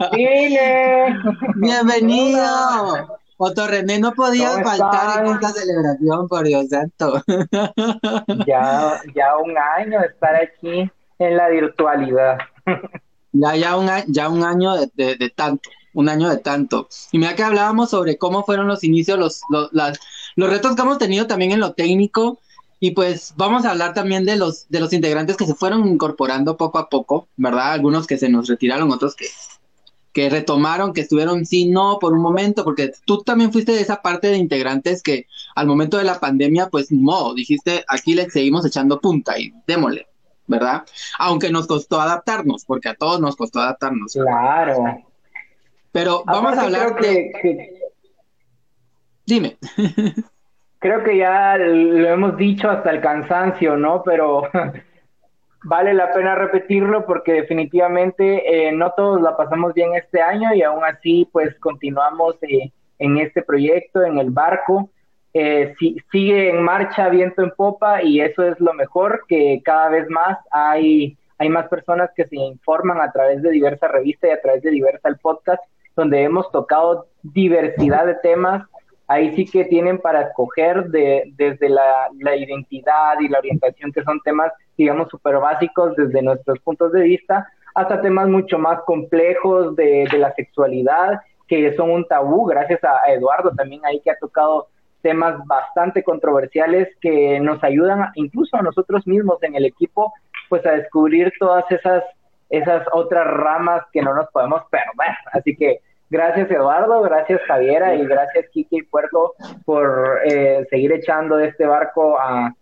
[SPEAKER 7] ¡Dile!
[SPEAKER 3] ¡Bienvenido! Otto René no podía
[SPEAKER 7] ¿Cómo
[SPEAKER 3] faltar en esta celebración, por Dios santo.
[SPEAKER 7] Ya, ya un año de estar aquí en la virtualidad.
[SPEAKER 3] Ya, ya, un, ya un año de, de- de tanto, un año de tanto. Y mira que hablábamos sobre cómo fueron los inicios, los, los, las- los retos que hemos tenido también en lo técnico. Y pues vamos a hablar también de los, de los integrantes que se fueron incorporando poco a poco, ¿verdad? Algunos que se nos retiraron, otros que, que retomaron, que estuvieron sí, no, por un momento, porque tú también fuiste de esa parte de integrantes que al momento de la pandemia, pues no, dijiste, aquí le seguimos echando punta y démosle, ¿verdad? Aunque nos costó adaptarnos, porque a todos nos costó adaptarnos.
[SPEAKER 7] Claro.
[SPEAKER 3] Pero vamos a hablar
[SPEAKER 7] creo
[SPEAKER 3] de...
[SPEAKER 7] que- que-
[SPEAKER 3] Dime.
[SPEAKER 7] creo que ya lo hemos dicho hasta el cansancio, ¿no? Pero vale la pena repetirlo porque definitivamente eh, no todos la pasamos bien este año y aún así pues continuamos eh, en este proyecto, en el barco. Eh, si- sigue en marcha, viento en popa y eso es lo mejor, que cada vez más hay, hay más personas que se informan a través de diversas revistas y a través de diversas podcast, donde hemos tocado diversidad de temas ahí sí que tienen para escoger de, desde la, la identidad y la orientación, que son temas, digamos, súper básicos desde nuestros puntos de vista, hasta temas mucho más complejos de, la sexualidad, que son un tabú, gracias a, a Eduardo también ahí que ha tocado temas bastante controversiales que nos ayudan, incluso a nosotros mismos en el equipo, pues a descubrir todas esas, esas otras ramas que no nos podemos perder. Así que Gracias Eduardo, gracias Javiera y gracias Kiki y Puerto por eh, seguir echando este barco a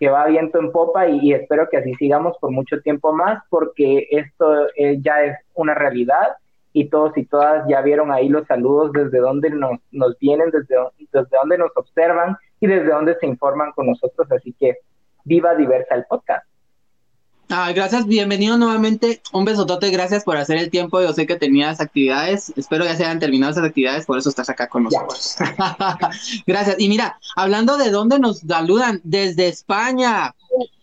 [SPEAKER 7] que va viento en popa y, espero que así sigamos por mucho tiempo más porque esto eh, ya es una realidad y todos y todas ya vieron ahí los saludos desde donde nos, nos vienen, desde, desde donde nos observan y desde donde se informan con nosotros, así que viva Diversa el podcast.
[SPEAKER 3] Ay, gracias, bienvenido nuevamente. Un besotote, gracias por hacer el tiempo. Yo sé que tenías actividades, espero ya se hayan terminado esas actividades, por eso estás acá con nosotros. gracias. Y mira, hablando de dónde nos saludan, desde España,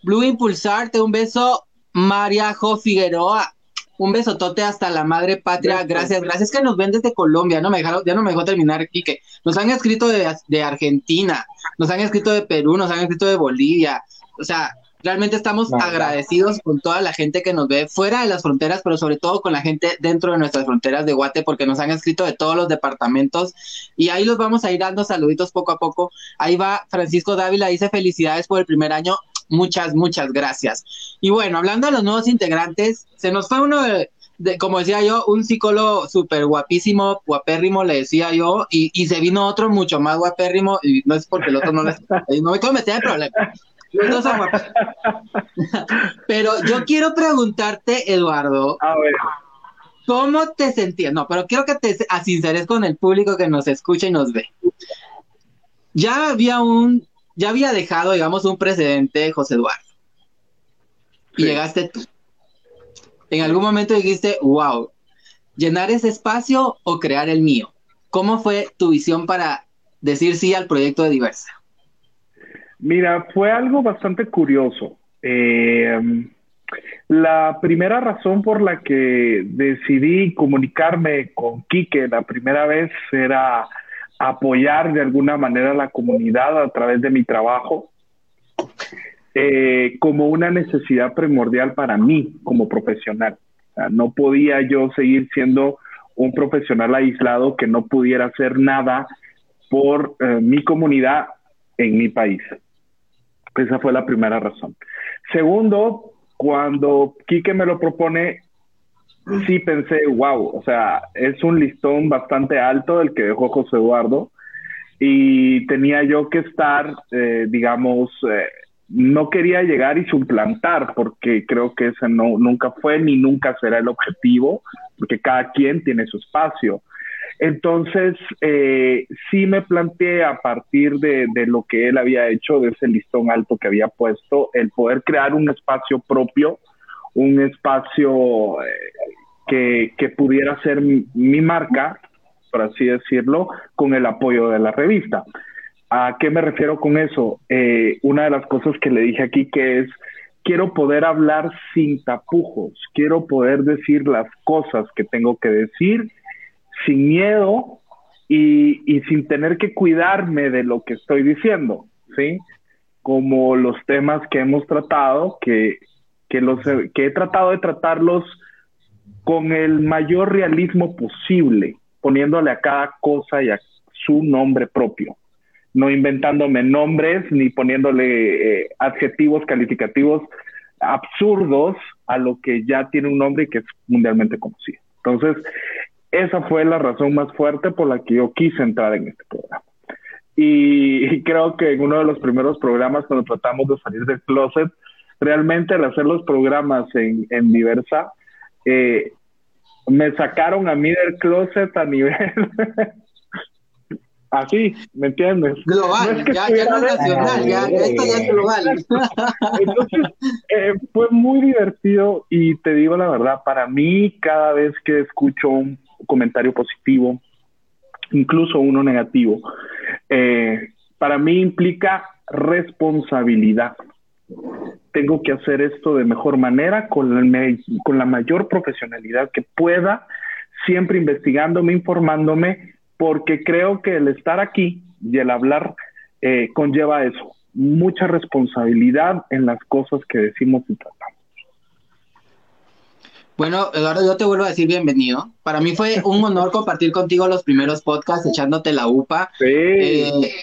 [SPEAKER 3] Blue Impulsarte, un beso, María Jo Figueroa. Un besotote hasta la madre patria. Gracias, gracias que nos ven desde Colombia. No me dejaron, ya no me dejó terminar aquí que nos han escrito de, de Argentina, nos han escrito de Perú, nos han escrito de Bolivia. O sea, Realmente estamos agradecidos con toda la gente que nos ve fuera de las fronteras, pero sobre todo con la gente dentro de nuestras fronteras de Guate, porque nos han escrito de todos los departamentos y ahí los vamos a ir dando saluditos poco a poco. Ahí va Francisco Dávila, dice felicidades por el primer año. Muchas, muchas gracias. Y bueno, hablando de los nuevos integrantes, se nos fue uno de, de- como decía yo, un psicólogo súper guapísimo, guapérrimo, le decía yo, y, y se vino otro mucho más guapérrimo, y no es porque el otro no les... No me quiero meter en problemas. Los dos son guapos. Pero yo quiero preguntarte, Eduardo,
[SPEAKER 6] A ver,
[SPEAKER 3] ¿cómo te sentías? No, pero quiero que te sinceres con el público que nos escucha y nos ve. Ya había un, ya había dejado, digamos, un precedente José Eduardo. Y
[SPEAKER 6] Sí.
[SPEAKER 3] llegaste tú. En algún momento dijiste, wow, llenar ese espacio o crear el mío. ¿Cómo fue tu visión para decir sí al proyecto de Diversa?
[SPEAKER 6] Mira, fue algo bastante curioso. Eh, la primera razón por la que decidí comunicarme con Quique la primera vez era apoyar de alguna manera a la comunidad a través de mi trabajo eh, como una necesidad primordial para mí como profesional. No podía yo seguir siendo un profesional aislado que no pudiera hacer nada por eh, mi comunidad en mi país. Esa fue la primera razón. Segundo, cuando Quique me lo propone, sí pensé, wow, o sea, es un listón bastante alto el que dejó José Eduardo y tenía yo que estar, eh, digamos, eh, no quería llegar y suplantar porque creo que ese no, nunca fue ni nunca será el objetivo, porque cada quien tiene su espacio. Entonces, eh, sí me planteé a partir de, de, lo que él había hecho, de ese listón alto que había puesto, el poder crear un espacio propio, un espacio eh, que, que, pudiera ser mi, marca, por así decirlo, con el apoyo de la revista. ¿A qué me refiero con eso? Eh, una de las cosas que le dije aquí que es, quiero poder hablar sin tapujos, quiero poder decir las cosas que tengo que decir sin miedo y, y sin tener que cuidarme de lo que estoy diciendo, ¿sí? Como los temas que hemos tratado, que, que, los, que he tratado de tratarlos con el mayor realismo posible, poniéndole a cada cosa y a su nombre propio no inventándome nombres ni poniéndole eh, adjetivos calificativos absurdos a lo que ya tiene un nombre y que es mundialmente conocido. Entonces, esa fue la razón más fuerte por la que yo quise entrar en este programa. Y, creo que en uno de los primeros programas, cuando tratamos de salir del closet, realmente al hacer los programas en, en Diversa, eh, me sacaron a mí del closet a nivel Así, ¿me entiendes?
[SPEAKER 3] Global, ya, ya, no es nacional, ya, esto ya es global.
[SPEAKER 6] Entonces, eh, fue muy divertido y te digo la verdad, para mí cada vez que escucho un comentario positivo, incluso uno negativo, eh, para mí implica responsabilidad. Tengo que hacer esto de mejor manera, con, la mayor profesionalidad que pueda, siempre investigándome, informándome porque creo que el estar aquí y el hablar eh, conlleva eso, mucha responsabilidad en las cosas que decimos y tratamos.
[SPEAKER 3] Bueno, Eduardo, yo te vuelvo a decir bienvenido. Para mí fue un honor compartir contigo los primeros podcasts, echándote la UPA.
[SPEAKER 6] Sí.
[SPEAKER 3] Eh,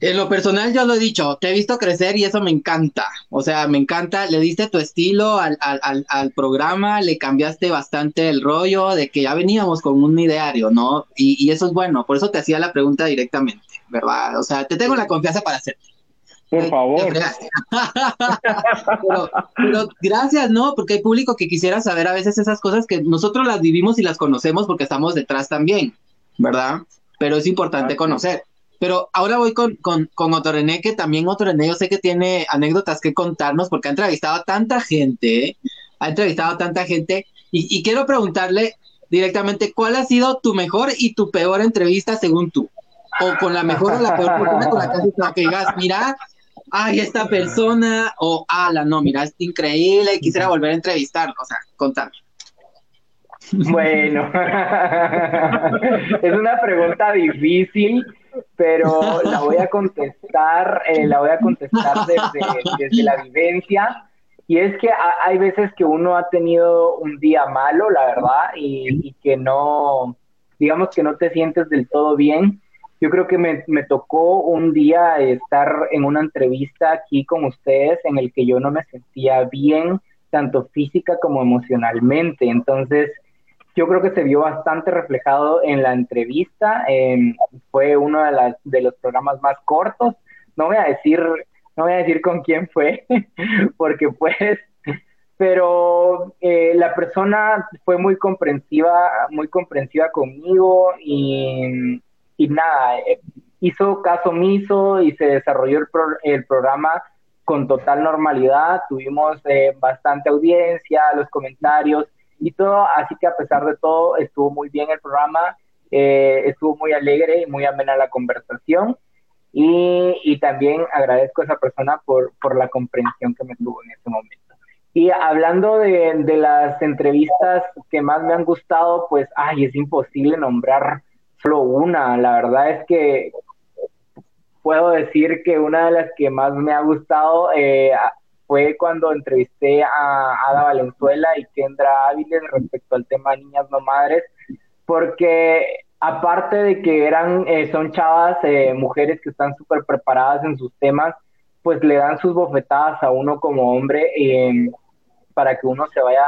[SPEAKER 3] en lo personal, yo lo he dicho, te he visto crecer y eso me encanta. O sea, me encanta, le diste tu estilo al, al, al, programa, le cambiaste bastante el rollo de que ya veníamos con un ideario, ¿no? Y, y, eso es bueno, por eso te hacía la pregunta directamente, ¿verdad? O sea, te tengo la confianza para hacerte.
[SPEAKER 6] Por favor.
[SPEAKER 3] pero, pero, gracias, ¿no? Porque hay público que quisiera saber a veces esas cosas que nosotros las vivimos y las conocemos porque estamos detrás también, ¿verdad? Pero es importante conocer. Pero ahora voy con, con, con Otorené, que también Otorené yo sé que tiene anécdotas que contarnos porque ha entrevistado a tanta gente, ha entrevistado a tanta gente, y, y, quiero preguntarle directamente, ¿cuál ha sido tu mejor y tu peor entrevista según tú? O con la mejor o la peor persona con la que, has que digas, mira, ay, esta persona, o ala, no, mira, es increíble, quisiera volver a entrevistarlo, o sea, contame.
[SPEAKER 7] Bueno, es una pregunta difícil pero la voy a contestar, eh, la voy a contestar desde, desde, la vivencia. Y es que hay veces que uno ha tenido un día malo, la verdad, y, y, que no, digamos que no te sientes del todo bien. Yo creo que me, me tocó un día estar en una entrevista aquí con ustedes en el que yo no me sentía bien, tanto física como emocionalmente. Entonces, yo creo que se vio bastante reflejado en la entrevista. fue uno de, las, de los programas más cortos. No voy a decir, no voy a decir con quién fue, porque pues, pero eh, la persona fue muy comprensiva, muy comprensiva conmigo y, y nada, eh, hizo caso omiso y se desarrolló el, el programa con total normalidad. Tuvimos eh, bastante audiencia, los comentarios y todo, así que a pesar de todo estuvo muy bien el programa, eh, estuvo muy alegre y muy amena la conversación y, y, también agradezco a esa persona por, por la comprensión que me tuvo en ese momento. Y hablando de, de, las entrevistas que más me han gustado, pues, ay, es imposible nombrar solo una. La verdad es que puedo decir que una de las que más me ha gustado eh, fue cuando entrevisté a Ada Valenzuela y Kendra Áviles respecto al tema niñas no madres, porque aparte de que eran, eh, son chavas, eh, mujeres que están súper preparadas en sus temas, pues le dan sus bofetadas a uno como hombre eh, para que uno se vaya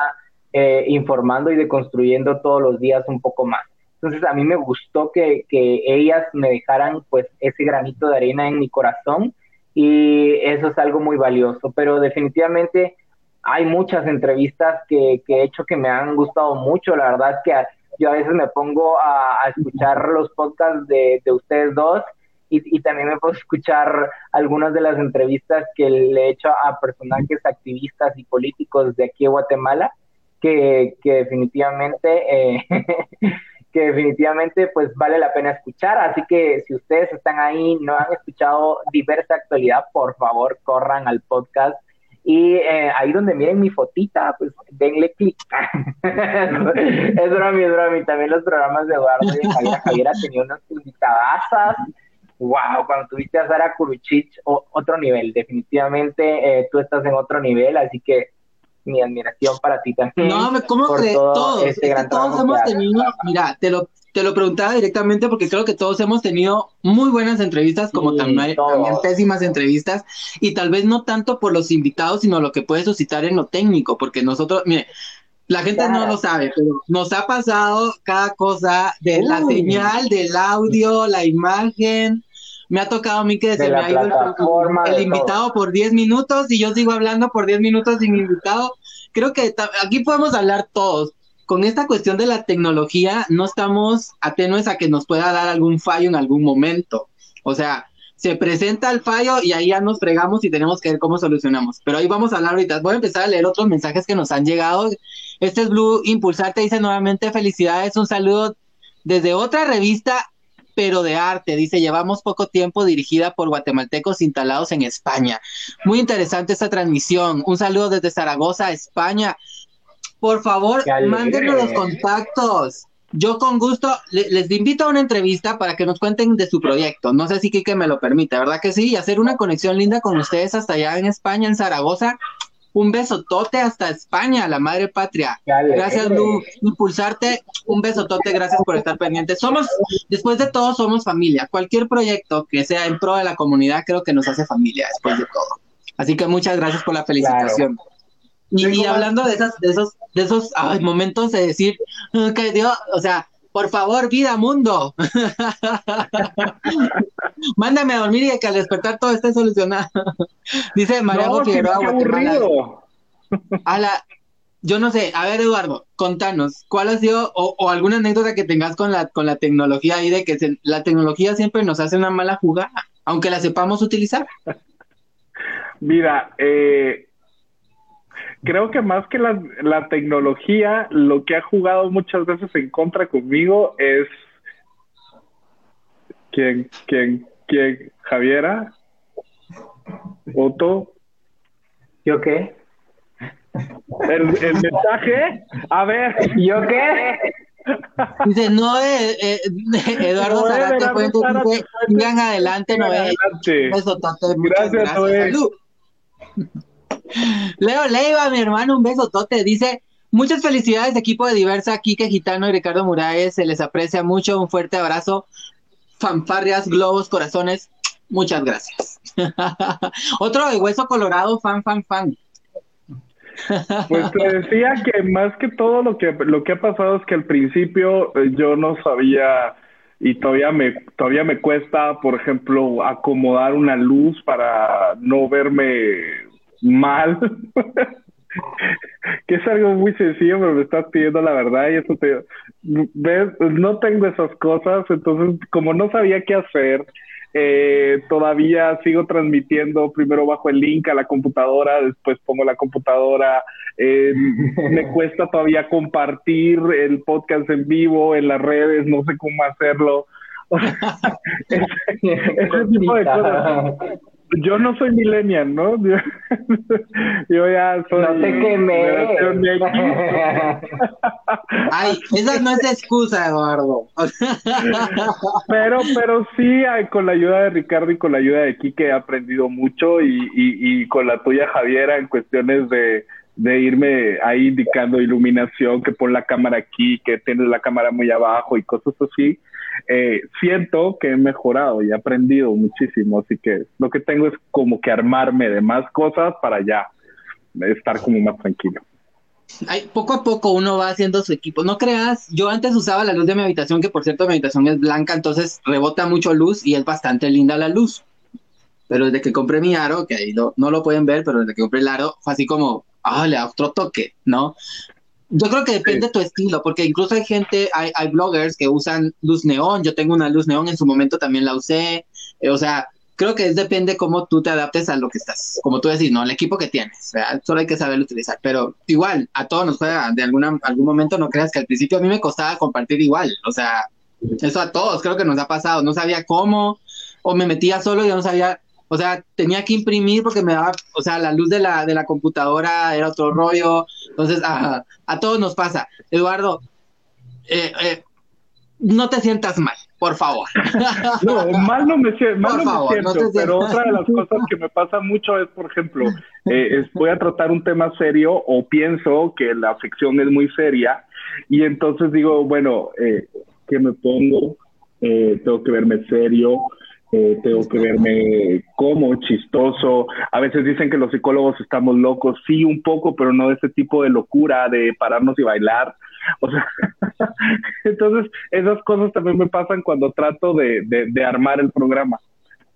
[SPEAKER 7] informando y deconstruyendo todos los días un poco más. Entonces a mí me gustó que, que ellas me dejaran pues ese granito de arena en mi corazón y eso es algo muy valioso, pero definitivamente hay muchas entrevistas que, que, he hecho que me han gustado mucho, la verdad que yo a veces me pongo a, a escuchar los podcasts de, de ustedes dos y, y, también me puedo escuchar algunas de las entrevistas que le he hecho a personajes activistas y políticos de aquí de Guatemala, que, que definitivamente, eh, que definitivamente pues vale la pena escuchar. Así que si ustedes están ahí, no han escuchado diversa actualidad, por favor corran al podcast. Y eh, ahí donde miren mi fotita, pues denle clic. es broma, es broma. Y también los programas de Eduardo y Javier. Javier tenido unas invitadasas. Wow, cuando tuviste a Sara Kuruchich, otro nivel. Definitivamente eh, tú estás en otro nivel, así que mi admiración para ti también.
[SPEAKER 3] No, ¿cómo crees? Todos, este todos hemos tenido, mira, te lo, te lo preguntaba directamente porque creo que todos hemos tenido muy buenas entrevistas, como también, también, pésimas entrevistas, y tal vez no tanto por los invitados, sino lo que puede suscitar en lo técnico, porque nosotros, mire, la gente no lo sabe, pero nos ha pasado cada cosa de la señal, del audio, la imagen, me ha tocado a mí que se me ha ido el, invitado por 10 minutos y yo sigo hablando por 10 minutos sin invitado. Creo que aquí podemos hablar todos. Con esta cuestión de la tecnología, no estamos atenues a que nos pueda dar algún fallo en algún momento. O sea, se presenta el fallo y ahí ya nos fregamos y tenemos que ver cómo solucionamos. Pero ahí vamos a hablar ahorita. Voy a empezar a leer otros mensajes que nos han llegado. Este es Blue Impulsar, te dice nuevamente felicidades, un saludo desde otra revista pero de arte. Dice, llevamos poco tiempo dirigida por guatemaltecos instalados en España. Muy interesante esta transmisión. Un saludo desde Zaragoza, España. Por favor, mándenos los contactos. Yo con gusto les invito a una entrevista para que nos cuenten de su proyecto. No sé si Kike me lo permite, ¿verdad que sí? Y hacer una conexión linda con ustedes hasta allá en España, en Zaragoza, un besotote hasta España, la madre patria. Gracias, Lu. Impulsarte, un besotote, gracias por estar pendiente. Somos, después de todo, somos familia. Cualquier proyecto que sea en pro de la comunidad, creo que nos hace familia después de todo. Así que muchas gracias por la felicitación. Y, hablando de esas, de esos, de esos momentos de decir que Dios, o sea, por favor, vida, mundo. Mándame a dormir y que al despertar todo esté solucionado. Dice María no,
[SPEAKER 6] aburrido.
[SPEAKER 3] A la, yo no sé, a ver Eduardo, contanos, ¿cuál ha sido o, alguna anécdota que tengas con la con la tecnología y de que la tecnología siempre nos hace una mala jugada, aunque la sepamos utilizar?
[SPEAKER 6] Mira, eh, creo que más que la, la tecnología, lo que ha jugado muchas veces en contra conmigo es quién, quién, quién, Javiera, Otto.
[SPEAKER 7] ¿Yo qué?
[SPEAKER 6] El, el mensaje, a ver.
[SPEAKER 7] ¿Yo qué?
[SPEAKER 3] Dice, no, eh, eh, Eduardo no, Zarate, dice, sigan adelante, Noé. Gracias, gracias. Noé. Leo Leiva, mi hermano, un beso tote. Dice, muchas felicidades, equipo de Diversa, Kike Gitano y Ricardo Muraes. Se les aprecia mucho. Un fuerte abrazo. Fanfarrias, globos, corazones. Muchas gracias. Otro de hueso colorado, fan, fan, fan.
[SPEAKER 6] Pues te decía que más que todo lo que lo que ha pasado es que al principio eh, yo no sabía y todavía me todavía me cuesta, por ejemplo, acomodar una luz para no verme mal. que es algo muy sencillo, pero me estás pidiendo la verdad y eso te... ¿Ves? No tengo esas cosas, entonces como no sabía qué hacer, eh, todavía sigo transmitiendo, primero bajo el link a la computadora, después pongo la computadora, eh, me cuesta todavía compartir el podcast en vivo en las redes, no sé cómo hacerlo. ese tipo de cosas yo no soy millennial, ¿no? Yo, ya soy.
[SPEAKER 7] No te quemé.
[SPEAKER 3] Ay, esa no es excusa, Eduardo.
[SPEAKER 6] pero, pero sí, con la ayuda de Ricardo y con la ayuda de Kike he aprendido mucho y, y, y con la tuya, Javiera, en cuestiones de, de irme ahí indicando iluminación, que pon la cámara aquí, que tienes la cámara muy abajo y cosas así eh, siento que he mejorado y he aprendido muchísimo, así que lo que tengo es como que armarme de más cosas para ya estar como más tranquilo.
[SPEAKER 3] Ay, poco a poco uno va haciendo su equipo. No creas, yo antes usaba la luz de mi habitación, que por cierto mi habitación es blanca, entonces rebota mucho luz y es bastante linda la luz. Pero desde que compré mi aro, que ahí no lo pueden ver, pero desde que compré el aro fue así como, ah, le da otro toque, ¿no? Yo creo que depende de tu estilo, porque incluso hay gente, hay, hay bloggers que usan luz neón, yo tengo una luz neón, en su momento también la usé, eh, o sea, creo que es depende cómo tú te adaptes a lo que estás, como tú decís, ¿no? El equipo que tienes, ¿verdad? Solo hay que saberlo utilizar, pero igual, a todos nos juega de alguna, algún momento, no creas que al principio a mí me costaba compartir igual, o sea, eso a todos creo que nos ha pasado, no sabía cómo, o me metía solo y yo no sabía, o sea, tenía que imprimir porque me daba, o sea, la luz de la, de la computadora era otro rollo, entonces a, a todos nos pasa. Eduardo, eh, eh, no te sientas mal, por favor.
[SPEAKER 6] No, mal no me, mal no me
[SPEAKER 3] favor, no
[SPEAKER 6] siento, pero otra de las cosas que me pasa mucho es, por ejemplo, eh, es- voy a tratar un tema serio o pienso que la sección es muy seria y entonces digo, bueno, eh, ¿qué me pongo? Eh, tengo que verme serio, eh, tengo que verme como chistoso. A veces dicen que los psicólogos estamos locos, sí, un poco, pero no de ese tipo de locura de pararnos y bailar. O sea, entonces esas cosas también me pasan cuando trato de, de, de armar el programa.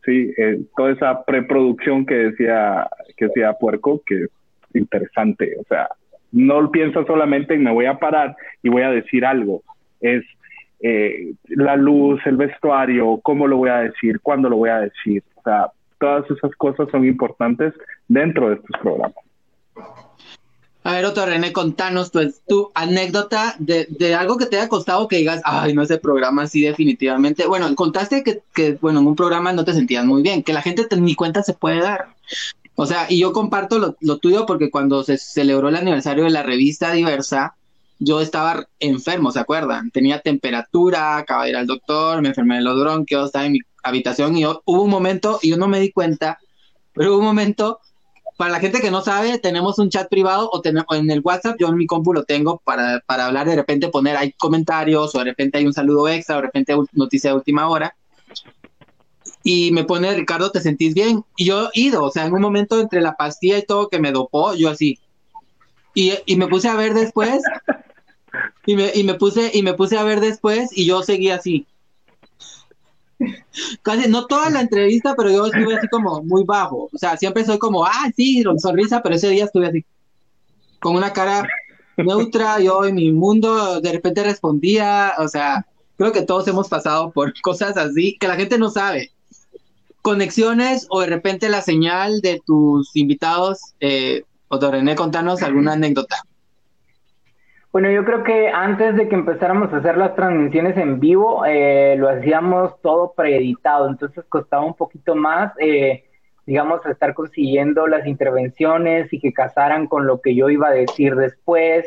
[SPEAKER 6] Sí, eh, toda esa preproducción que decía, que decía Puerco, que es interesante. O sea, no piensa solamente en me voy a parar y voy a decir algo. Es eh, la luz, el vestuario, cómo lo voy a decir, cuándo lo voy a decir. O sea, todas esas cosas son importantes dentro de estos programas.
[SPEAKER 3] A ver, otro René, contanos tu, tu anécdota de, algo que te haya costado que digas, ay, no, ese programa sí definitivamente. Bueno, contaste que, bueno, en un programa no te sentías muy bien, que la gente te- ni cuenta se puede dar. O sea, y yo comparto lo, lo tuyo porque cuando se celebró el aniversario de la revista Diversa, yo estaba enfermo, ¿se acuerdan? Tenía temperatura, acababa de ir al doctor, me enfermé de los bronquios, estaba en mi habitación y yo, hubo un momento, y yo no me di cuenta, pero hubo un momento para la gente que no sabe, tenemos un chat privado o, o en el WhatsApp, yo en mi compu lo tengo para, para hablar, de repente poner ahí comentarios o de repente hay un saludo extra o de repente noticia de última hora. Y me pone, Ricardo, ¿te sentís bien? Y yo ido, o sea, en un momento entre la pastilla y todo que me dopó, yo así. Y, y me puse a ver después, y me, y me puse, y me puse a ver después y yo seguí así. Casi, no toda la entrevista, pero yo estuve así como muy bajo. O sea, siempre soy como, ah, sí, sonrisa, pero ese día estuve así, con una cara neutra, yo en mi mundo de repente respondía, o sea, creo que todos hemos pasado por cosas así que la gente no sabe. Conexiones o de repente la señal de tus invitados, eh, Otto René, contanos alguna anécdota.
[SPEAKER 7] Bueno, yo creo que antes de que empezáramos a hacer las transmisiones en vivo, eh, lo hacíamos todo preeditado, entonces costaba un poquito más, eh, digamos, estar consiguiendo las intervenciones y que casaran con lo que yo iba a decir después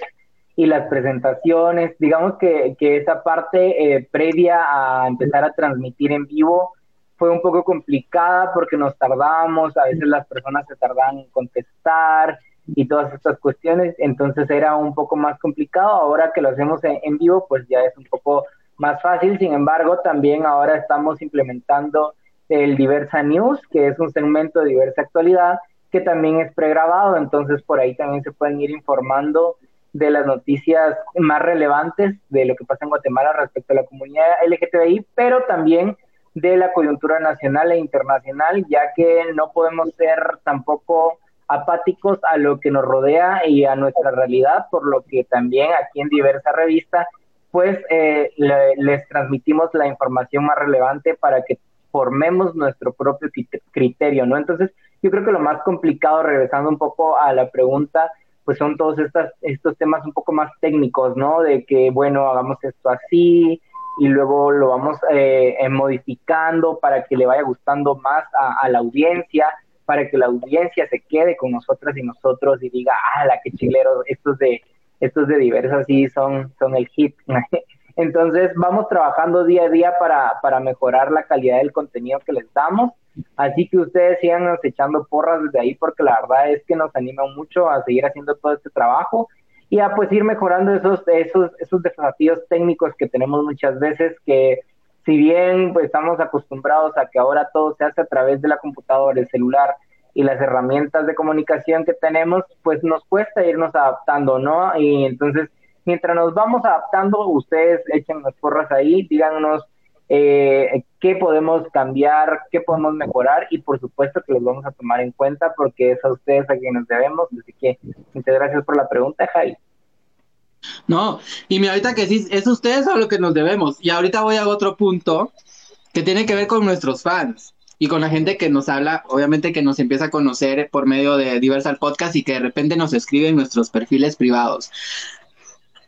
[SPEAKER 7] y las presentaciones. Digamos que, que esa parte eh, previa a empezar a transmitir en vivo fue un poco complicada porque nos tardábamos, a veces las personas se tardaban en contestar y todas estas cuestiones, entonces era un poco más complicado. Ahora que lo hacemos en, vivo, pues ya es un poco más fácil. Sin embargo, también ahora estamos implementando el Diversa News, que es un segmento de diversa actualidad, que también es pregrabado, entonces por ahí también se pueden ir informando de las noticias más relevantes de lo que pasa en Guatemala respecto a la comunidad LGTBI, pero también de la coyuntura nacional e internacional, ya que no podemos ser tampoco apáticos a lo que nos rodea y a nuestra realidad, por lo que también aquí en diversa revista, pues eh, le, les transmitimos la información más relevante para que formemos nuestro propio criterio, ¿no? Entonces, yo creo que lo más complicado, regresando un poco a la pregunta, pues son todos estos temas un poco más técnicos, ¿no? De que, bueno, hagamos esto así y luego lo vamos eh, modificando para que le vaya gustando más a la audiencia, para que la audiencia se quede con nosotras y nosotros y diga, ah, la que chilero, estos de, estos de diversas sí son, son el hit. Entonces vamos trabajando día a día para, para mejorar la calidad del contenido que les damos. Así que ustedes sigan echando porras desde ahí porque la verdad es que nos anima mucho a seguir haciendo todo este trabajo y a pues ir mejorando esos, esos, esos desafíos técnicos que tenemos muchas veces que si bien pues estamos acostumbrados a que ahora todo se hace a través de la computadora, el celular y las herramientas de comunicación que tenemos, pues nos cuesta irnos adaptando, ¿no? Y entonces, mientras nos vamos adaptando, ustedes echen las porras ahí, díganos eh, qué podemos cambiar, qué podemos mejorar y por supuesto que los vamos a tomar en cuenta porque es a ustedes a quienes debemos. Así que muchas gracias por la pregunta, Jai.
[SPEAKER 3] No, y mira, ahorita que sí, es ustedes a lo que nos debemos. Y ahorita voy a otro punto que tiene que ver con nuestros fans. y con la gente que nos habla, obviamente que nos empieza a conocer por medio de Diversal Podcast y que de repente nos escribe en nuestros perfiles privados.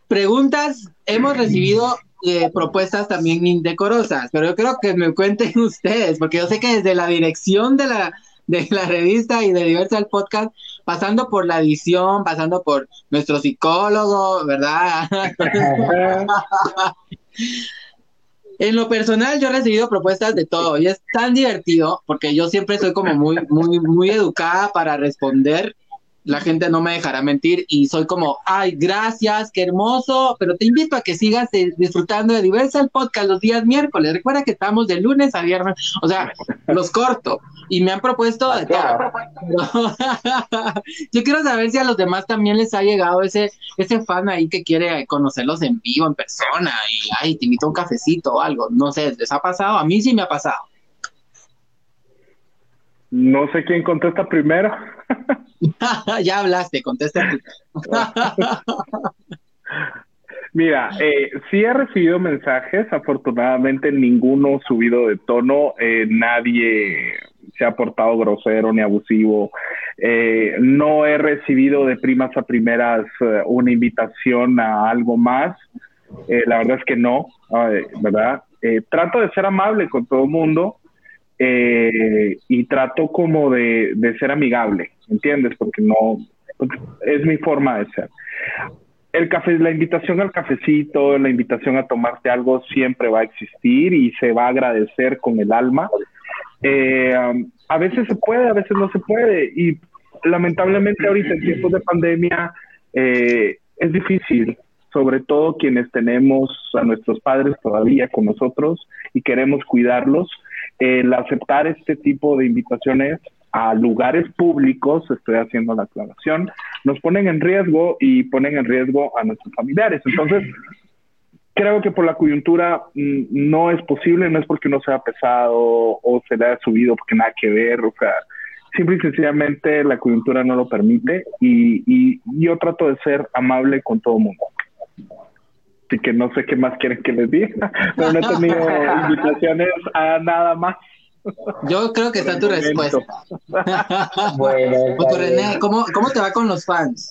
[SPEAKER 3] Preguntas, hemos recibido eh, propuestas también indecorosas, pero yo creo que me cuenten ustedes, porque yo sé que desde la dirección de la, de la revista y de Diversal Podcast, pasando por la edición, pasando por nuestro psicólogo, ¿verdad? En lo personal, yo he recibido propuestas de todo y es tan divertido porque yo siempre soy como muy, muy, muy educada para responder. La gente no me dejará mentir y soy como, ay, gracias, qué hermoso, pero te invito a que sigas eh, disfrutando de Diversal Podcast los días miércoles. Recuerda que estamos de lunes a viernes, o sea, los corto y me han propuesto de todo. Yo quiero saber si a los demás también les ha llegado ese, ese fan ahí que quiere conocerlos en vivo, en persona, y ay, te invito a un cafecito o algo. No sé, ¿les ha pasado? A mí sí me ha pasado.
[SPEAKER 6] No sé quién contesta primero.
[SPEAKER 3] ya hablaste, contesta.
[SPEAKER 6] Mira, eh, sí he recibido mensajes, afortunadamente ninguno subido de tono, eh, nadie se ha portado grosero ni abusivo. Eh, no he recibido de primas a primeras eh, una invitación a algo más. Eh, la verdad es que no, ¿verdad? trato de ser amable con todo el mundo y trato como de, de, ser amigable, ¿entiendes? Porque no, es mi forma de ser. El café, la invitación al cafecito, la invitación a tomarte algo siempre va a existir y se va a agradecer con el alma. Eh, um, a veces se puede, a veces no se puede. Y lamentablemente ahorita en tiempos de pandemia eh, es difícil, sobre todo quienes tenemos a nuestros padres todavía con nosotros y queremos cuidarlos, el aceptar este tipo de invitaciones a lugares públicos, estoy haciendo la aclaración, nos ponen en riesgo y ponen en riesgo a nuestros familiares. Entonces, creo que por la coyuntura mm, no es posible, no es porque uno sea pesado o se le haya subido porque nada que ver, o sea, simple y sencillamente la coyuntura no lo permite y, y yo trato de ser amable con todo el mundo. Así que no sé qué más quieren que les diga, pero no he tenido invitaciones a nada más.
[SPEAKER 3] Yo creo que está tu respuesta. bueno, René, ¿cómo, ¿cómo te va con los fans?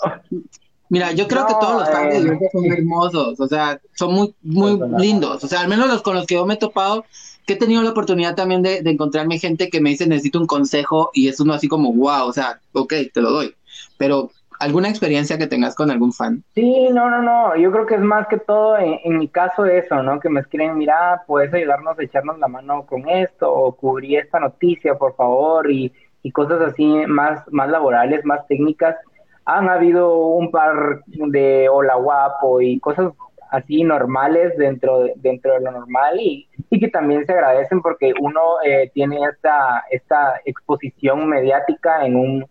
[SPEAKER 3] Mira, yo creo que todos los fans de eh, son hermosos, o sea, son muy, muy lindos, o sea, al menos los con los que yo me he topado, que he tenido la oportunidad también de, encontrarme gente que me dice necesito un consejo y es uno así como, wow, o sea, ok, te lo doy, pero ¿alguna experiencia que tengas con algún fan?
[SPEAKER 7] Sí, no, no, no, yo creo que es más que todo en, mi caso eso, ¿no? Que me escriben, mira, puedes ayudarnos a echarnos la mano con esto o cubrir esta noticia, por favor, y, y cosas así más, más laborales, más técnicas han habido un par de hola guapo y cosas así normales dentro de, dentro de lo normal y, y que también se agradecen porque uno eh, tiene esta, esta exposición mediática en un,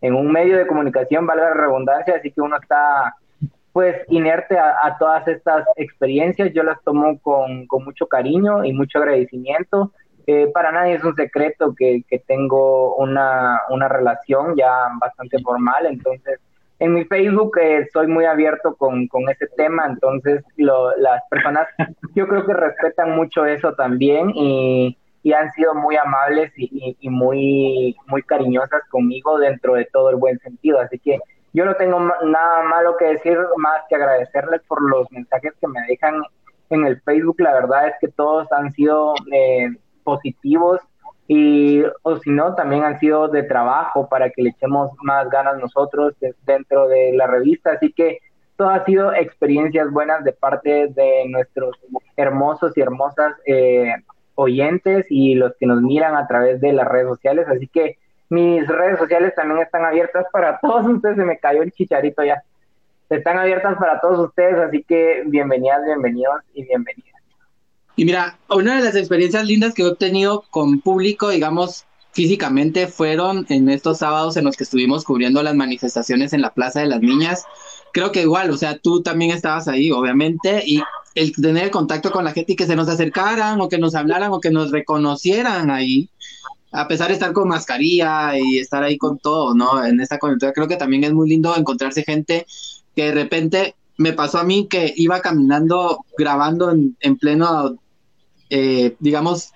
[SPEAKER 7] en un medio de comunicación, valga la redundancia, así que uno está pues inerte a, todas estas experiencias, yo las tomo con, con mucho cariño y mucho agradecimiento. Eh, para nadie es un secreto que, que tengo una, una, relación ya bastante formal, entonces en mi Facebook eh, soy muy abierto con, con ese tema, entonces lo, las personas yo creo que respetan mucho eso también y, y han sido muy amables y, y, muy, muy cariñosas conmigo dentro de todo el buen sentido, así que yo no tengo nada malo que decir más que agradecerles por los mensajes que me dejan en el Facebook, la verdad es que todos han sido... Eh, positivos y o si no también han sido de trabajo para que le echemos más ganas nosotros dentro de la revista. Así que todo ha sido experiencias buenas de parte de nuestros hermosos y hermosas eh, oyentes y los que nos miran a través de las redes sociales. Así que mis redes sociales también están abiertas para todos ustedes. Se me cayó el chicharito ya. Están abiertas para todos ustedes así que bienvenidas bienvenidos y bienvenidas.
[SPEAKER 3] Y mira, una de las experiencias lindas que he obtenido con público, digamos, físicamente, fueron en estos sábados en los que estuvimos cubriendo las manifestaciones en la Plaza de las Niñas. Creo que igual, o sea, tú también estabas ahí, obviamente, y el tener el contacto con la gente y que se nos acercaran o que nos hablaran o que nos reconocieran ahí, a pesar de estar con mascarilla y estar ahí con todo, ¿no? En esta coyuntura, creo que también es muy lindo encontrarse gente que de repente me pasó a mí que iba caminando, grabando en, en pleno eh, digamos,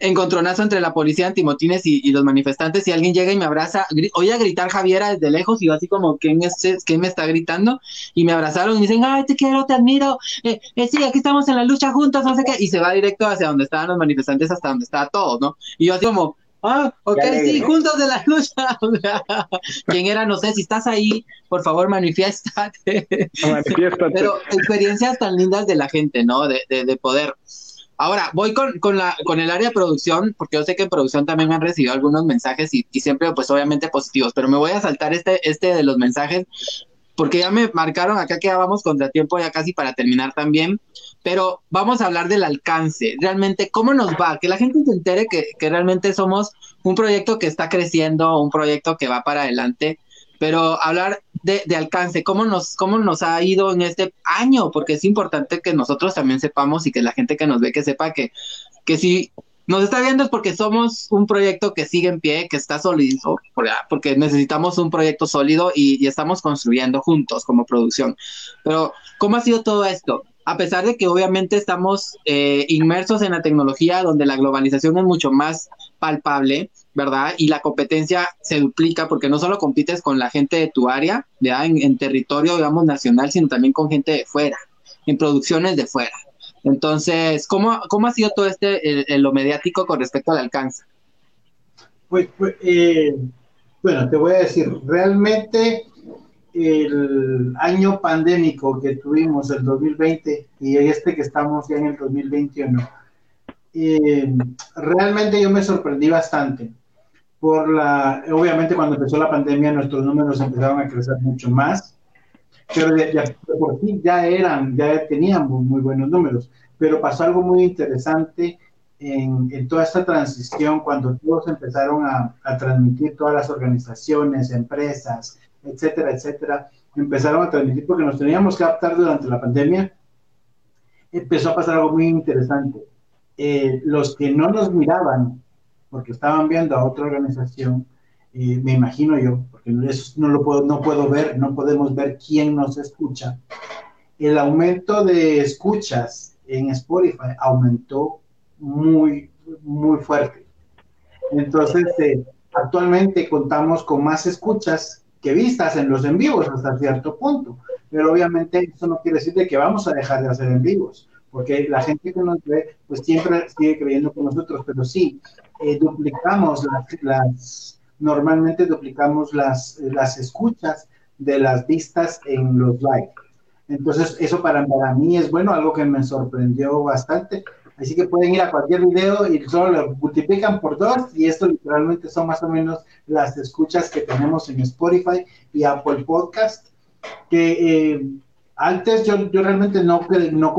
[SPEAKER 3] encontronazo entre la policía antimotines y, y los manifestantes y alguien llega y me abraza, oye a gritar Javiera desde lejos y yo así como, ¿quién, es, ¿quién me está gritando? Y me abrazaron y dicen, ay, te quiero, te admiro, eh, eh, sí, aquí estamos en la lucha juntos, no sé qué, y se va directo hacia donde estaban los manifestantes, hasta donde estaba todo, ¿no? Y yo así como, ah, ok,
[SPEAKER 7] alegre.
[SPEAKER 3] sí, juntos de la lucha. ¿Quién era? No sé, si estás ahí, por favor, manifiéstate.
[SPEAKER 6] Manifiéstate.
[SPEAKER 3] Pero experiencias tan lindas de la gente, ¿no? De, de, de poder. Ahora, voy con, con, la, con el área de producción, porque yo sé que en producción también me han recibido algunos mensajes y, y siempre, pues obviamente positivos, pero me voy a saltar este, este de los mensajes, porque ya me marcaron, acá que ya vamos contra ya casi para terminar también, pero vamos a hablar del alcance, realmente, ¿cómo nos va? Que la gente se entere que, que realmente somos un proyecto que está creciendo, un proyecto que va para adelante, pero hablar de, de alcance, ¿cómo nos, ¿cómo nos ha ido en este año? Porque es importante que nosotros también sepamos y que la gente que nos ve que sepa que, que si nos está viendo es porque somos un proyecto que sigue en pie, que está sólido, por- porque necesitamos un proyecto sólido y, y estamos construyendo juntos como producción. Pero, ¿cómo ha sido todo esto? A pesar de que obviamente estamos eh, inmersos en la tecnología, donde la globalización es mucho más palpable, ¿verdad? Y la competencia se duplica porque no solo compites con la gente de tu área, ¿verdad? En, territorio, digamos, nacional, sino también con gente de fuera, en producciones de fuera. Entonces, ¿cómo, cómo ha sido todo este, el- lo mediático con respecto al alcance?
[SPEAKER 4] Pues, pues, eh, bueno, te voy a decir, realmente el año pandémico que tuvimos, el 2020, y este que estamos ya en el 2021, eh, realmente yo me sorprendí bastante. Por la, obviamente cuando empezó la pandemia nuestros números empezaron a crecer mucho más, pero de, de- por sí ya eran, ya teníamos muy buenos números, pero pasó algo muy interesante en, en toda esta transición, cuando todos empezaron a, a transmitir, todas las organizaciones, empresas, etcétera, etcétera, empezaron a transmitir porque nos teníamos que adaptar durante la pandemia, empezó a pasar algo muy interesante. Eh, los que no nos miraban, porque estaban viendo a otra organización, eh, me imagino yo, porque eso no lo puedo, no puedo ver, no podemos ver quién nos escucha. El aumento de escuchas en Spotify aumentó muy, muy fuerte. Entonces, eh, actualmente contamos con más escuchas que vistas en los en vivos hasta cierto punto, pero obviamente eso no quiere decir de que vamos a dejar de hacer en vivos, porque la gente que nos ve, pues siempre sigue creyendo con nosotros, pero sí, eh, duplicamos las, las, normalmente duplicamos las, las escuchas de las vistas en los likes. Entonces, eso para, para mí es bueno, algo que me sorprendió bastante. Así que pueden ir a cualquier video y solo lo multiplican por dos y esto literalmente son más o menos las escuchas que tenemos en Spotify y Apple Podcast. Que eh, antes yo, yo realmente no, no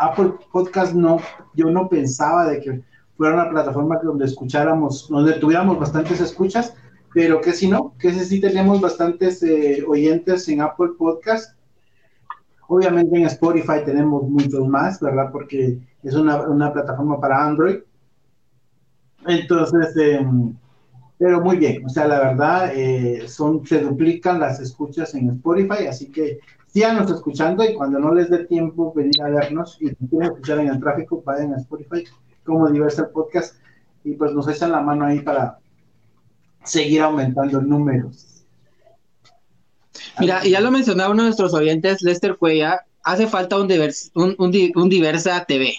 [SPEAKER 4] Apple Podcast no, yo no pensaba de que fuera una plataforma donde escucháramos, donde tuviéramos bastantes escuchas, pero que si no, que si sí tenemos bastantes eh, oyentes en Apple Podcast. Obviamente en Spotify tenemos muchos más, ¿verdad? Porque es una, una plataforma para Android. Entonces, eh, pero muy bien, o sea, la verdad, eh, son, se duplican las escuchas en Spotify, así que síganos escuchando y cuando no les dé tiempo venir a vernos y quieren escuchar en el tráfico, vayan a Spotify como Diversa Podcast y pues nos echan la mano ahí para seguir aumentando números.
[SPEAKER 3] Mira, y ya lo mencionaba uno de nuestros oyentes, Lester Cuella, hace falta un, divers, un, Diversa TV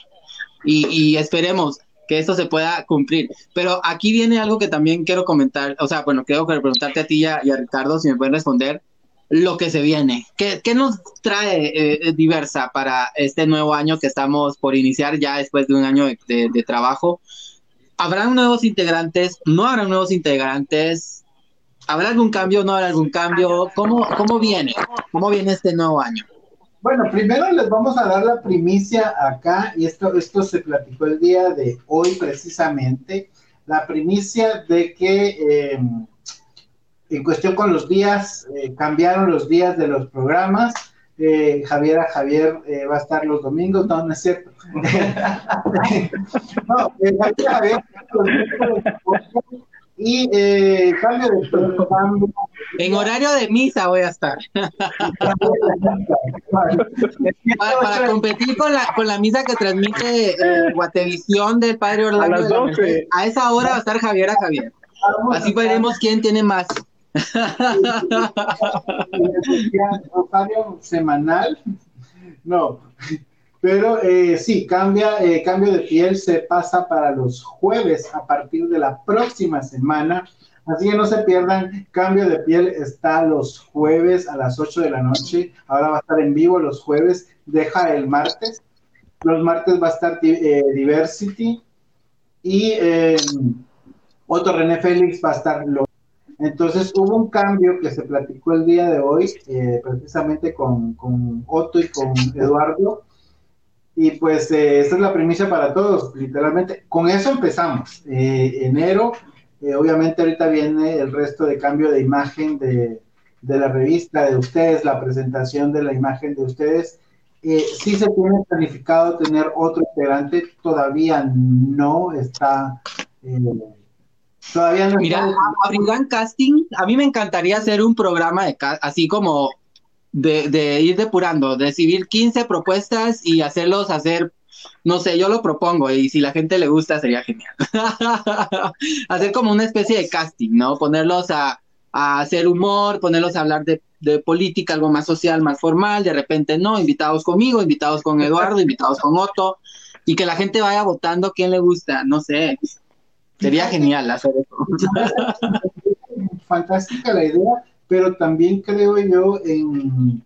[SPEAKER 3] y, esperemos que esto se pueda cumplir. Pero aquí viene algo que también quiero comentar, o sea, bueno, quiero preguntarte a ti y y a Ricardo si me pueden responder lo que se viene. ¿Qué, qué nos trae eh, Diversa para este nuevo año que estamos por iniciar ya después de un año de, de, de trabajo? ¿Habrán nuevos integrantes? ¿No habrán nuevos integrantes? ¿Habrá algún cambio? ¿No habrá algún cambio? ¿Cómo, cómo viene? ¿Cómo viene este nuevo año?
[SPEAKER 4] Bueno, primero les vamos a dar la primicia acá, y esto, esto se platicó el día de hoy precisamente, la primicia de que eh, en cuestión con los días, eh, cambiaron los días de los programas, eh, Javier Javier eh, va a estar los domingos, no, no es cierto. no, Javier Javier, y eh, cambio de cambio,
[SPEAKER 3] En horario de misa voy a estar. para, para competir con la, con la misa que transmite eh, Guatevisión del Padre Orlando.
[SPEAKER 6] A las
[SPEAKER 3] de la
[SPEAKER 6] 12.
[SPEAKER 3] Merced. A esa hora va a estar Javier a Javier. Así veremos quién tiene más.
[SPEAKER 4] Semanal. No, pero eh, sí, cambia, eh, cambio de piel se pasa para los jueves a partir de la próxima semana. Así que no se pierdan, cambio de piel está los jueves a las 8 de la noche. Ahora va a estar en vivo los jueves, deja el martes. Los martes va a estar eh, Diversity y otro René Félix va a estar los entonces hubo un cambio que se platicó el día de hoy, eh, precisamente con, con, Otto y con Eduardo. Y pues eh, esta es la primicia para todos, literalmente. Con eso empezamos. Eh, enero, obviamente ahorita viene el resto de cambio de imagen de, de, la revista de ustedes, la presentación de la imagen de ustedes. sí se tiene planificado tener otro integrante, todavía no está Todavía no
[SPEAKER 3] Mira, abrirán casting. A mí me encantaría hacer un programa de así como de, de, ir depurando, recibir 15 propuestas y hacerlos hacer, no sé, yo lo propongo y si la gente le gusta sería genial. hacer como una especie de casting, ¿no? Ponerlos a, a hacer humor, ponerlos a hablar de, de, política, algo más social, más formal, de repente no, invitados conmigo, invitados con Eduardo, invitados con Otto, y que la gente vaya votando quién le gusta, no sé. Sería genial hacer eso.
[SPEAKER 4] Fantástica la idea, pero también creo yo en,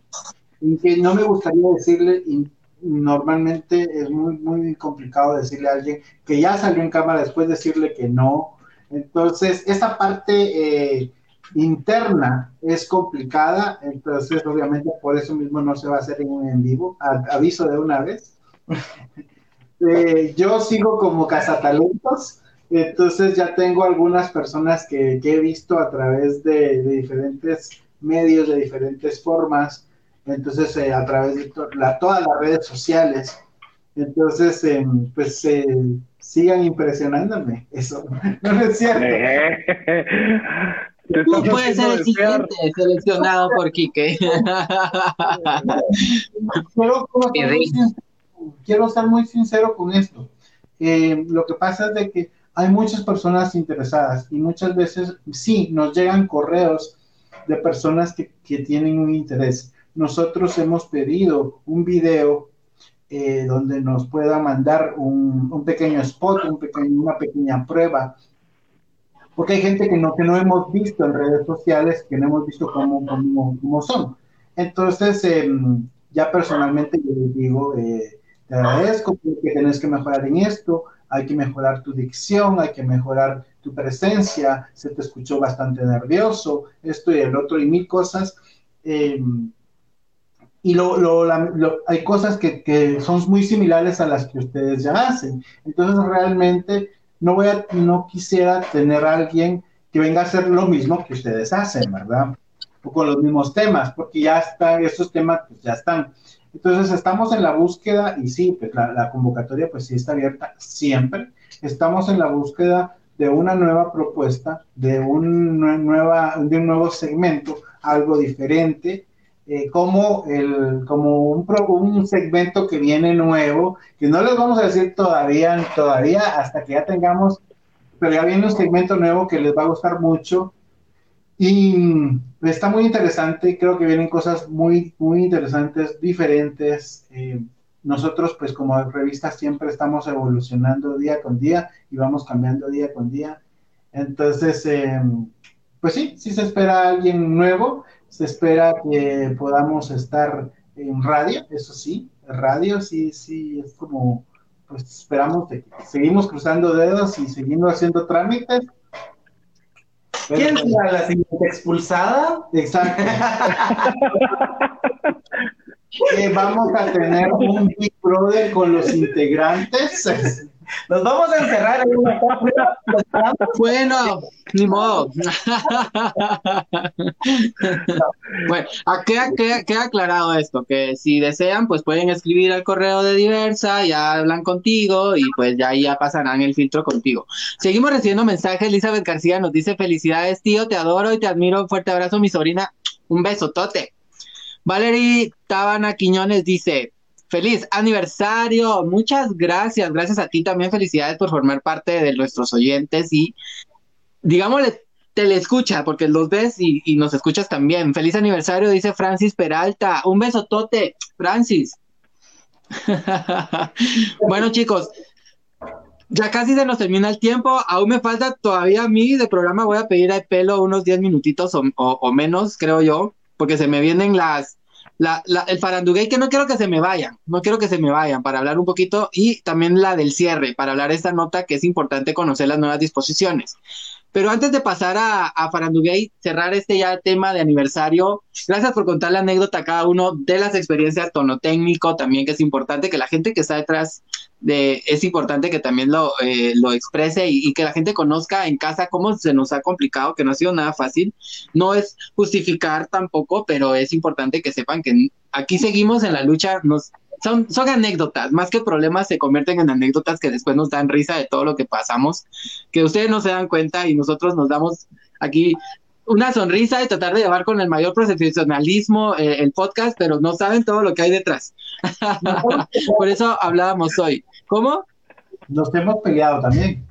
[SPEAKER 4] en que no me gustaría decirle, y normalmente es muy, muy complicado decirle a alguien que ya salió en cámara después decirle que no. Entonces, esa parte eh, interna es complicada, entonces obviamente por eso mismo no se va a hacer en vivo, a, aviso de una vez. eh, yo sigo como cazatalentos, entonces ya tengo algunas personas que, que he visto a través de, de, diferentes medios, de diferentes formas, entonces eh, a través de to la, todas las redes sociales. Entonces, eh, pues eh, sigan impresionándome, eso no es cierto.
[SPEAKER 3] Tú puedes ser el siguiente seleccionado por Quique.
[SPEAKER 4] quiero, quiero, ser muy sincero con esto. Eh, lo que pasa es de que hay muchas personas interesadas y muchas veces sí nos llegan correos de personas que, que tienen un interés. Nosotros hemos pedido un video eh, donde nos pueda mandar un, un pequeño spot, un pequeño, una pequeña prueba, porque hay gente que no, que no hemos visto en redes sociales, que no hemos visto cómo, cómo, cómo son. Entonces, eh, ya personalmente yo les digo, eh, te agradezco porque tienes que mejorar en esto, hay que mejorar tu dicción, hay que mejorar tu presencia, se te escuchó bastante nervioso, esto y el otro y mil cosas. Eh, y lo, hay cosas que, son muy similares a las que ustedes ya hacen. Entonces realmente no, voy no quisiera tener a alguien que venga a hacer lo mismo que ustedes hacen, ¿verdad? O con los mismos temas, porque ya están, esos temas pues ya están. Entonces estamos en la búsqueda y sí, pues la, convocatoria pues sí está abierta siempre. Estamos en la búsqueda de una nueva propuesta, de un, nueva, de un nuevo segmento, algo diferente, eh, como, el, como un, un, segmento que viene nuevo, que no les vamos a decir todavía, todavía hasta que ya tengamos, pero ya viene un segmento nuevo que les va a gustar mucho, y está muy interesante, creo que vienen cosas muy, muy interesantes, diferentes. Eh, nosotros, pues como revista, siempre estamos evolucionando día con día y vamos cambiando día con día. Entonces, eh, pues sí, sí se espera alguien nuevo, se espera que podamos estar en radio, eso sí, radio sí, sí, es como, pues esperamos que seguimos cruzando dedos y seguimos haciendo trámites
[SPEAKER 5] ¿Quién será la siguiente expulsada?
[SPEAKER 4] Exacto. eh, vamos a tener un Big Brother con los integrantes.
[SPEAKER 5] Nos vamos a encerrar en una cápsula.
[SPEAKER 3] Bueno, ni modo. bueno, ah, queda, queda- queda aclarado esto, que si desean, pues pueden escribir al correo de Diversa, ya hablan contigo y pues ya ya pasarán el filtro contigo. Seguimos recibiendo mensajes. Elizabeth García nos dice felicidades, tío, te adoro y te admiro. Un fuerte abrazo, mi sobrina. Un besotote. Valerie Tabana Quiñones dice, feliz aniversario, muchas gracias, gracias a ti también, felicidades por formar parte de nuestros oyentes y digámosle, te le escucha, porque los ves y, nos escuchas también. Feliz aniversario, dice Francis Peralta. Un besotote, Francis. bueno, chicos, ya casi se nos termina el tiempo. Aún me falta todavía a mí de programa. Voy a pedir a pelo unos 10 minutitos o menos, creo yo, porque se me vienen las. La, la- el faranduguey que no quiero que se me vayan, no quiero que se me vayan para hablar un poquito y también la del cierre, para hablar esta nota que es importante conocer las nuevas disposiciones. Pero antes de pasar a, a cerrar este ya tema de aniversario, gracias por contar la anécdota a cada uno de las experiencias tonotécnico, también que es importante que la gente que está detrás de, es importante que también lo, eh, lo exprese y, y que la gente conozca en casa cómo se nos ha complicado, que no ha sido nada fácil. No es justificar tampoco, pero es importante que sepan que aquí seguimos en la lucha, nos, son, son anécdotas, más que problemas se convierten en anécdotas que después nos dan risa de todo lo que pasamos, que ustedes no se dan cuenta y nosotros nos damos aquí una sonrisa y tratar de llevar con el mayor profesionalismo eh, el podcast, pero no saben todo lo que hay detrás. Por eso hablábamos hoy. ¿Cómo?
[SPEAKER 4] Nos hemos peleado también.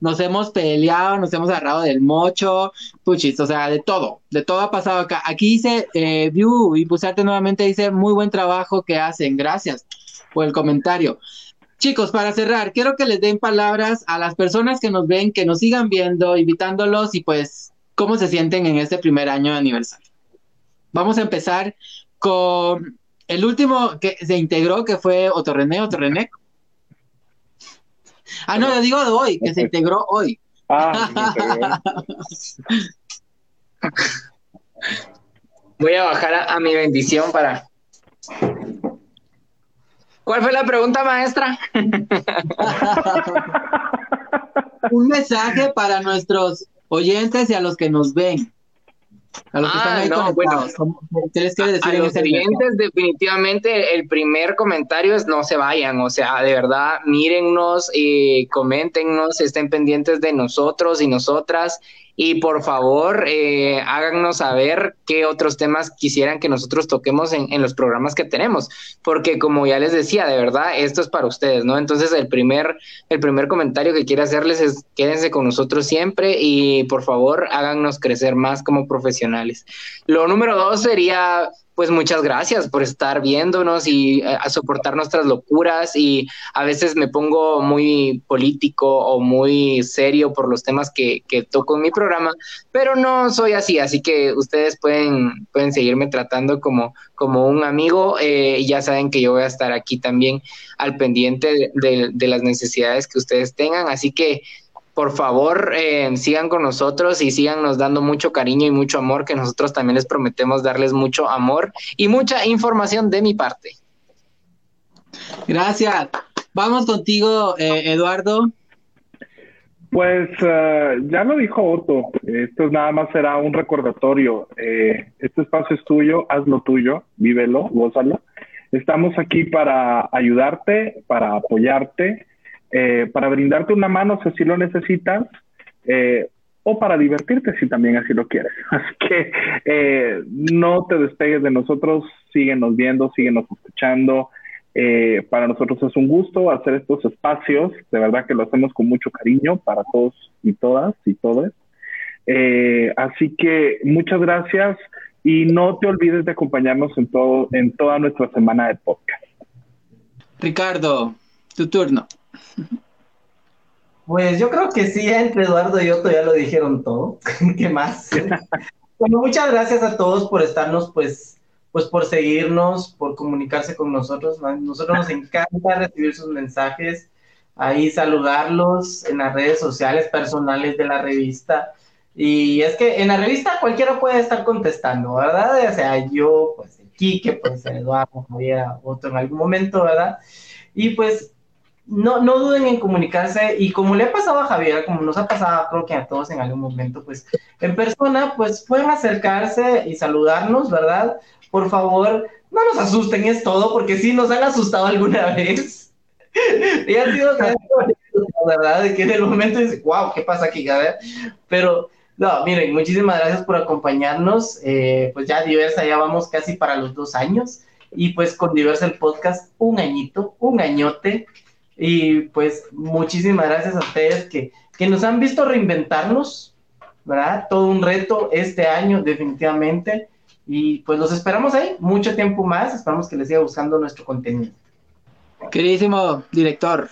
[SPEAKER 3] Nos hemos peleado, nos hemos agarrado del mocho, puchis, o sea, de todo, de todo ha pasado acá. Aquí dice, eh, View, y Pusarte nuevamente dice, muy buen trabajo que hacen, gracias por el comentario. Chicos, para cerrar, quiero que les den palabras a las personas que nos ven, que nos sigan viendo, invitándolos y pues, cómo se sienten en este primer año de aniversario. Vamos a empezar con el último que se integró, que fue Otorrené, Otorrené. Ah, no, yo digo de hoy, que se integró hoy.
[SPEAKER 6] Ah,
[SPEAKER 7] Voy a bajar a, a mi bendición para. ¿Cuál fue la pregunta, maestra?
[SPEAKER 3] Un mensaje para nuestros oyentes y a los que nos ven. A los que
[SPEAKER 7] Ah,
[SPEAKER 3] están ahí
[SPEAKER 7] no,
[SPEAKER 3] conectados. ¿Cómo- ¿Qué les quiere decir
[SPEAKER 7] A los oyentes, definitivamente, el primer comentario es no se vayan, o sea, de verdad, mírennos, eh, coméntenos, estén pendientes de nosotros y nosotras, y por favor, eh, háganos saber qué otros temas quisieran que nosotros toquemos en, los programas que tenemos, porque como ya les decía, de verdad, esto es para ustedes, ¿no? Entonces, el primer, el primer comentario que quiero hacerles es quédense con nosotros siempre y por favor, háganos crecer más como profesionales. Lo número dos sería, pues muchas gracias por estar viéndonos y eh, a soportar nuestras locuras. Y a veces me pongo muy político o muy serio por los temas que, que toco en mi programa, pero no soy así, así que ustedes pueden, pueden seguirme tratando como, como un amigo eh, ya saben que yo voy a estar aquí también al pendiente de las necesidades que ustedes tengan, así que por favor, eh, sigan con nosotros y sigan nos dando mucho cariño y mucho amor, que nosotros también les prometemos darles mucho amor y mucha información de mi parte.
[SPEAKER 3] Gracias. Vamos contigo, eh, Eduardo.
[SPEAKER 6] Pues eh, ya lo dijo Otto, esto nada más será un recordatorio. Eh, este espacio es tuyo, haz lo tuyo, vívelo, gózalo. Estamos aquí para ayudarte, para apoyarte, eh, para brindarte una mano si así lo necesitas, eh, o para divertirte si también así lo quieres. Así que eh, no te despegues de nosotros, síguenos viendo, síguenos escuchando. Eh, para nosotros es un gusto hacer estos espacios, de verdad que lo hacemos con mucho cariño para todos y todas y todos. Así que muchas gracias y no te olvides de acompañarnos en, todo, en toda nuestra semana de podcast.
[SPEAKER 3] Ricardo, tu turno.
[SPEAKER 5] Pues yo creo que sí, entre Eduardo y Otto ya lo dijeron todo. ¿Qué más? bueno, muchas gracias a todos por estarnos, pues, pues por seguirnos, por comunicarse con nosotros. ¿no? Nosotros nos encanta recibir sus mensajes, ahí saludarlos en las redes sociales personales de la revista. Y es que en la revista cualquiera puede estar contestando, ¿verdad? O sea, yo, pues, Quique, pues, Eduardo, Javier, Otto en algún momento, ¿verdad? Y pues no, no duden en comunicarse y como le ha pasado a Javier, como nos ha pasado creo que a todos en algún momento, pues en persona, pues pueden acercarse y saludarnos, ¿verdad? Por favor, no nos asusten, es todo, porque sí nos han asustado alguna vez. y ha sido ¿verdad? De que en el momento dice, wow, ¿qué pasa aquí? A ver, pero no, miren, muchísimas gracias por acompañarnos. Eh, pues ya diversa, ya vamos casi para los dos años. Y pues con diversa el podcast, un añito, un añote. Y pues muchísimas gracias a ustedes que, que nos han visto reinventarnos, ¿verdad? Todo un reto este año, definitivamente. Y pues los esperamos ahí mucho tiempo más. Esperamos que les siga buscando nuestro contenido.
[SPEAKER 3] Queridísimo director.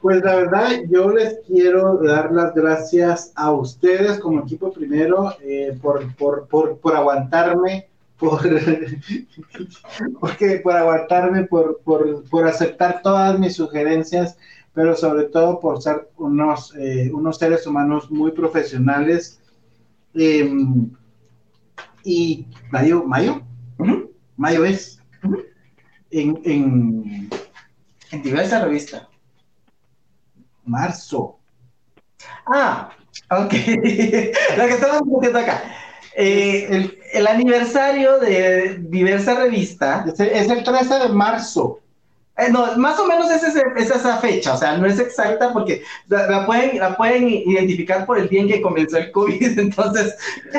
[SPEAKER 4] Pues la verdad, yo les quiero dar las gracias a ustedes como equipo primero eh, por, por, por, por, aguantarme, por, porque, por aguantarme, por, por, por aceptar todas mis sugerencias, pero sobre todo por ser unos, eh, unos seres humanos muy profesionales. Eh, y Mayo, Mayo, Mayo es en, en,
[SPEAKER 5] en diversa revista.
[SPEAKER 4] Marzo.
[SPEAKER 5] Ah, ok. Lo que estamos diciendo acá. Eh, el, el, aniversario de diversa revista.
[SPEAKER 4] Es el, es el 13 de marzo.
[SPEAKER 5] Eh, no, más o menos es, ese, es, esa fecha, o sea, no es exacta porque la, la, pueden, la pueden identificar por el día en que comenzó el COVID, entonces,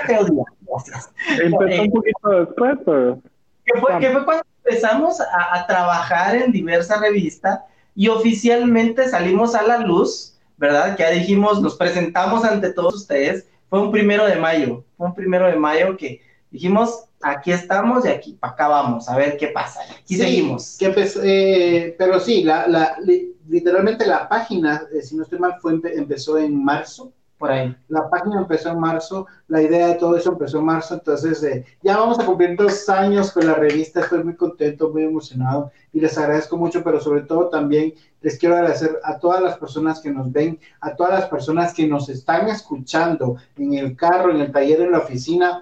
[SPEAKER 5] qué día. Gracias.
[SPEAKER 6] Empezó eh, un poquito después, pero...
[SPEAKER 5] Que fue, que fue cuando empezamos a, a, trabajar en diversa revista y oficialmente salimos a la luz, ¿verdad? Que ya dijimos, nos presentamos ante todos ustedes, fue un primero de mayo, fue un primero de mayo que dijimos, aquí estamos y aquí para acá vamos, a ver qué pasa. Aquí
[SPEAKER 4] sí,
[SPEAKER 5] seguimos.
[SPEAKER 4] Que empezó, eh, pero sí, la, la, literalmente la página, eh, si no estoy mal, fue, empezó en marzo.
[SPEAKER 5] Por ahí.
[SPEAKER 4] La página empezó en marzo, la idea de todo eso empezó en marzo, entonces eh, ya vamos a cumplir dos años con la revista, estoy muy contento, muy emocionado y les agradezco mucho, pero sobre todo también les quiero agradecer a todas las personas que nos ven, a todas las personas que nos están escuchando en el carro, en el taller, en la oficina.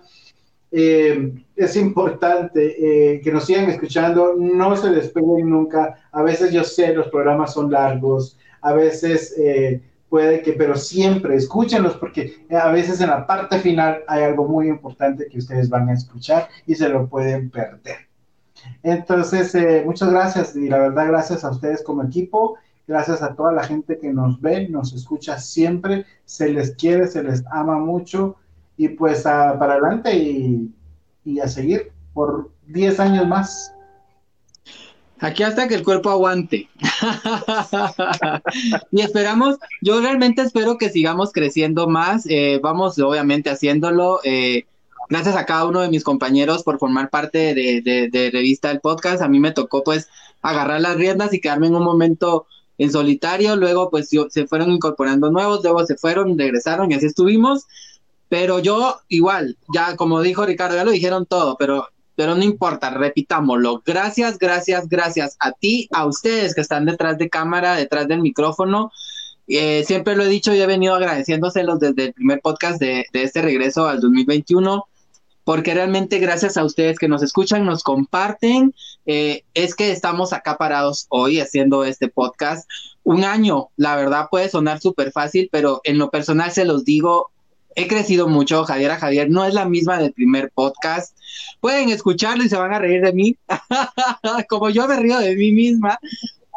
[SPEAKER 4] Eh, es importante eh, que nos sigan escuchando, no se despeguen nunca. A veces yo sé, los programas son largos, a veces eh, puede que, pero siempre escúchenlos porque a veces en la parte final hay algo muy importante que ustedes van a escuchar y se lo pueden perder. Entonces, muchas gracias y la verdad, gracias a ustedes como equipo. Gracias a toda la gente que nos ve, nos escucha siempre, se les quiere, se les ama mucho y pues a, para adelante y, y, a seguir por 10 años más.
[SPEAKER 3] Aquí hasta que el cuerpo aguante. y esperamos, yo realmente espero que sigamos creciendo más. Eh, vamos obviamente haciéndolo. Eh, gracias a cada uno de mis compañeros por formar parte de, de, de, Revista del Podcast. A mí me tocó pues agarrar las riendas y quedarme en un momento en solitario. Luego pues yo, se fueron incorporando nuevos, luego se fueron, regresaron y así estuvimos. Pero yo igual, ya como dijo Ricardo, ya lo dijeron todo, pero, pero no importa, repitámoslo. Gracias, gracias, gracias a ti, a ustedes que están detrás de cámara, detrás del micrófono. Eh, siempre lo he dicho y he venido agradeciéndoselos desde el primer podcast de, este regreso al 2021 porque realmente gracias a ustedes que nos escuchan, nos comparten, eh, es que estamos acá parados hoy haciendo este podcast. Un año, la verdad puede sonar súper fácil, pero en lo personal se los digo, he crecido mucho, Javier Javier, no es la misma del primer podcast. Pueden escucharlo y se van a reír de mí, como yo me río de mí misma,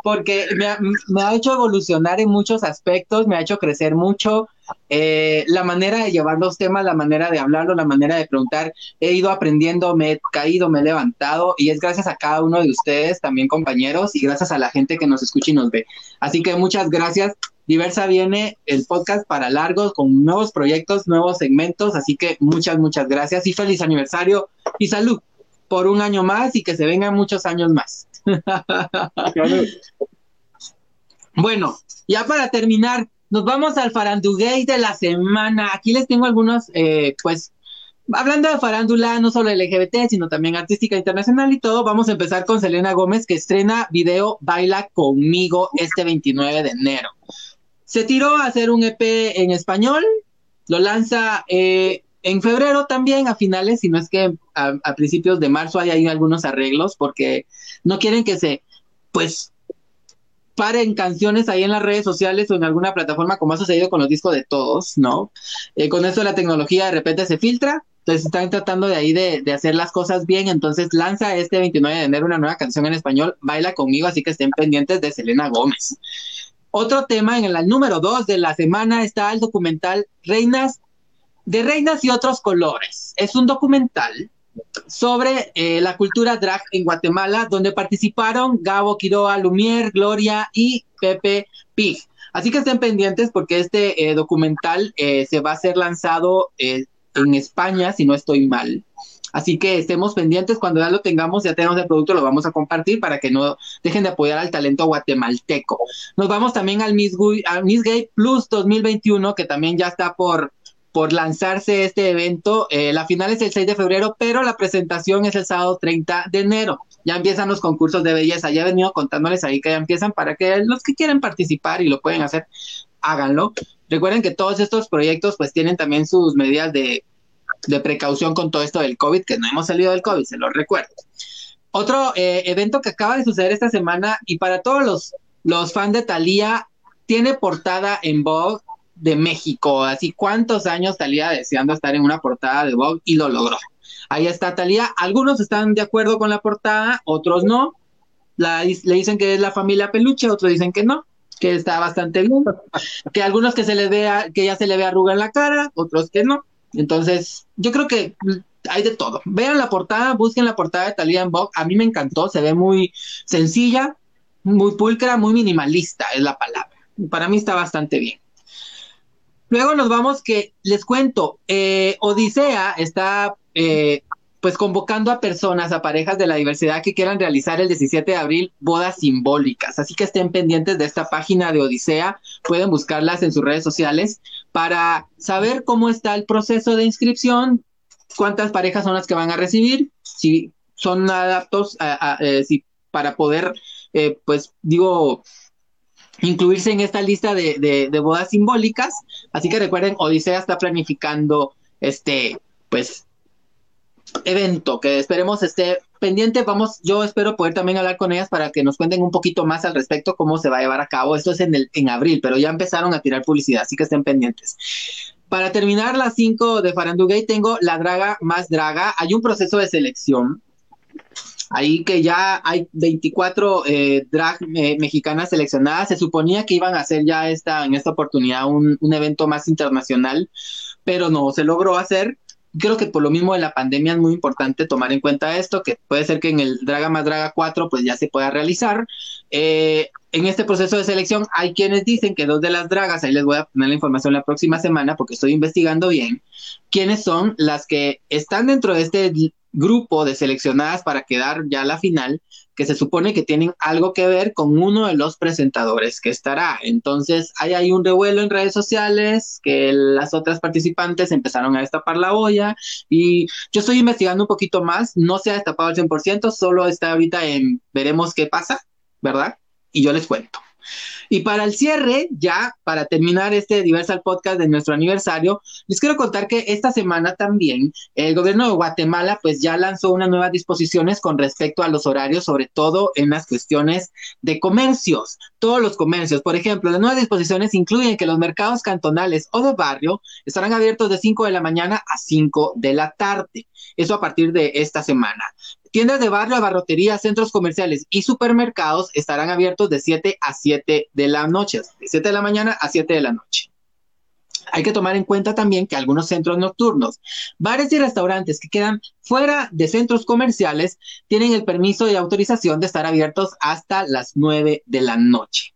[SPEAKER 3] porque me ha, me ha, hecho evolucionar en muchos aspectos, me ha hecho crecer mucho. Eh, la manera de llevar los temas, la manera de hablarlo, la manera de preguntar, he ido aprendiendo, me he caído, me he levantado y es gracias a cada uno de ustedes, también compañeros, y gracias a la gente que nos escucha y nos ve. Así que muchas gracias. Diversa viene el podcast para largos con nuevos proyectos, nuevos segmentos, así que muchas, muchas gracias y feliz aniversario y salud por un año más y que se vengan muchos años más. bueno, ya para terminar, nos vamos al faranduguey de la semana. Aquí les tengo algunos, eh, pues, hablando de farándula, no solo LGBT, sino también artística internacional y todo, vamos a empezar con Selena Gómez, que estrena video Baila conmigo este 29 de enero. Se tiró a hacer un EP en español, lo lanza eh, en febrero también, a finales, si no es que a, principios de marzo hay algunos arreglos, porque no quieren que se, pues, paren canciones ahí en las redes sociales o en alguna plataforma, como ha sucedido con los discos de todos, ¿no? Eh, con esto la tecnología de repente se filtra, entonces están tratando de ahí de, de, hacer las cosas bien, entonces lanza este 29 de enero una nueva canción en español, Baila conmigo, así que estén pendientes de Selena Gómez. Otro tema en el número 2 de la semana está el documental Reinas de Reinas y otros colores. Es un documental sobre eh, la cultura drag en Guatemala, donde participaron Gabo Quiroa, Lumier, Gloria y Pepe Pig. Así que estén pendientes porque este eh, documental eh, se va a ser lanzado en España, si no estoy mal. Así que estemos pendientes, cuando ya lo tengamos, ya tenemos el producto, lo vamos a compartir para que no dejen de apoyar al talento guatemalteco. Nos vamos también al Miss, al Miss Gay Plus 2021, que también ya está por, por lanzarse este evento. Eh, la final es el 6 de febrero, pero la presentación es el sábado 30 de enero. Ya empiezan los concursos de belleza. Ya he venido contándoles ahí que ya empiezan para que los que quieren participar y lo pueden hacer, háganlo. Recuerden que todos estos proyectos pues tienen también sus medidas de, de precaución con todo esto del COVID, que no hemos salido del COVID, se los recuerdo. Otro eh, evento que acaba de suceder esta semana y para todos los, los fans de Thalía, tiene portada en Vogue de México. Así, ¿cuántos años Talía deseando estar en una portada de Vogue y lo logró? Ahí está Talía. Algunos están de acuerdo con la portada, otros no. La, le dicen que es la familia peluche, otros dicen que no, que está bastante bien. Que algunos que se le vea, que ya se le ve arruga en la cara, otros que no. Entonces, yo creo que hay de todo. Vean la portada, busquen la portada de Talía en Vogue. A mí me encantó, se ve muy sencilla, muy pulcra, muy minimalista, es la palabra. Para mí está bastante bien. Luego nos vamos que, les cuento, eh, Odisea está eh, pues convocando a personas, a parejas de la diversidad que quieran realizar el 17 de abril bodas simbólicas. Así que estén pendientes de esta página de Odisea, pueden buscarlas en sus redes sociales para saber cómo está el proceso de inscripción, cuántas parejas son las que van a recibir, si son adaptos eh, si, para poder, pues digo, incluirse en esta lista de, de, bodas simbólicas. Así que recuerden, Odisea está planificando este, pues, evento que esperemos esté pendiente. Vamos, yo espero poder también hablar con ellas para que nos cuenten un poquito más al respecto cómo se va a llevar a cabo. Esto es en, el, en abril, pero ya empezaron a tirar publicidad, así que estén pendientes. Para terminar las cinco de Farandugay, tengo la draga más draga. Hay un proceso de selección ahí que ya hay 24 eh, drag eh, mexicanas seleccionadas. Se suponía que iban a hacer ya esta, en esta oportunidad un, un, evento más internacional, pero no se logró hacer. Creo que por lo mismo de la pandemia es muy importante tomar en cuenta esto, que puede ser que en el Draga más Draga 4 pues ya se pueda realizar. Eh, en este proceso de selección hay quienes dicen que dos de las dragas, ahí les voy a poner la información la próxima semana porque estoy investigando bien, quiénes son las que están dentro de este grupo de seleccionadas para quedar ya a la final, que se supone que tienen algo que ver con uno de los presentadores que estará. Entonces, hay ahí un revuelo en redes sociales, que las otras participantes empezaron a destapar la olla y yo estoy investigando un poquito más, no se ha destapado al 100%, solo está ahorita en veremos qué pasa, ¿verdad? Y yo les cuento. Y para el cierre, ya para terminar este Diversal Podcast de nuestro aniversario, les quiero contar que esta semana también el gobierno de Guatemala pues ya lanzó unas nuevas disposiciones con respecto a los horarios, sobre todo en las cuestiones de comercios, todos los comercios. Por ejemplo, las nuevas disposiciones incluyen que los mercados cantonales o de barrio estarán abiertos de 5 de la mañana a 5 de la tarde. Eso a partir de esta semana. Tiendas de barrio, abarroterías, centros comerciales y supermercados estarán abiertos de 7 a 7 de la noche, de 7 de la mañana a 7 de la noche. Hay que tomar en cuenta también que algunos centros nocturnos, bares y restaurantes que quedan fuera de centros comerciales tienen el permiso y autorización de estar abiertos hasta las 9 de la noche.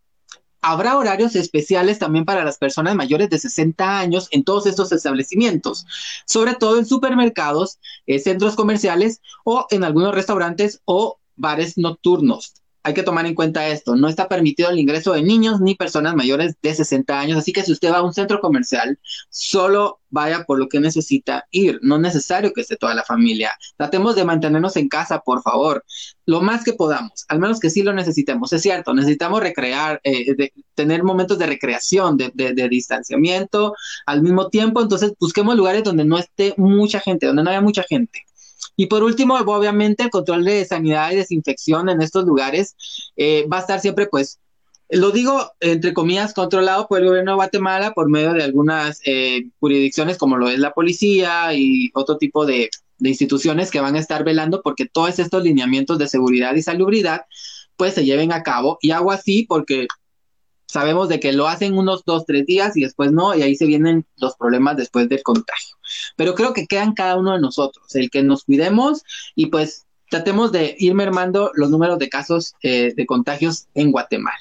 [SPEAKER 3] Habrá horarios especiales también para las personas mayores de 60 años en todos estos establecimientos, sobre todo en supermercados, eh, centros comerciales o en algunos restaurantes o bares nocturnos hay que tomar en cuenta esto, no está permitido el ingreso de niños ni personas mayores de 60 años, así que si usted va a un centro comercial, solo vaya por lo que necesita ir, no es necesario que esté toda la familia. Tratemos de mantenernos en casa, por favor, lo más que podamos, al menos que sí lo necesitemos, es cierto, necesitamos recrear, eh, tener momentos de recreación, de, de distanciamiento al mismo tiempo, entonces busquemos lugares donde no esté mucha gente, donde no haya mucha gente. Y por último, obviamente, el control de sanidad y desinfección en estos lugares eh, va a estar siempre, pues, Lo digo entre comillas controlado por el gobierno de Guatemala por medio de algunas eh, jurisdicciones como lo es la policía y otro tipo de, de instituciones que van a estar velando porque todos estos lineamientos de seguridad y salubridad pues se lleven a cabo. Y hago así porque sabemos de que lo hacen unos dos, tres días y después no, y ahí se vienen los problemas después del contagio. Pero creo que quedan cada uno de nosotros, el que nos cuidemos y pues tratemos de ir mermando los números de casos eh, de contagios en Guatemala.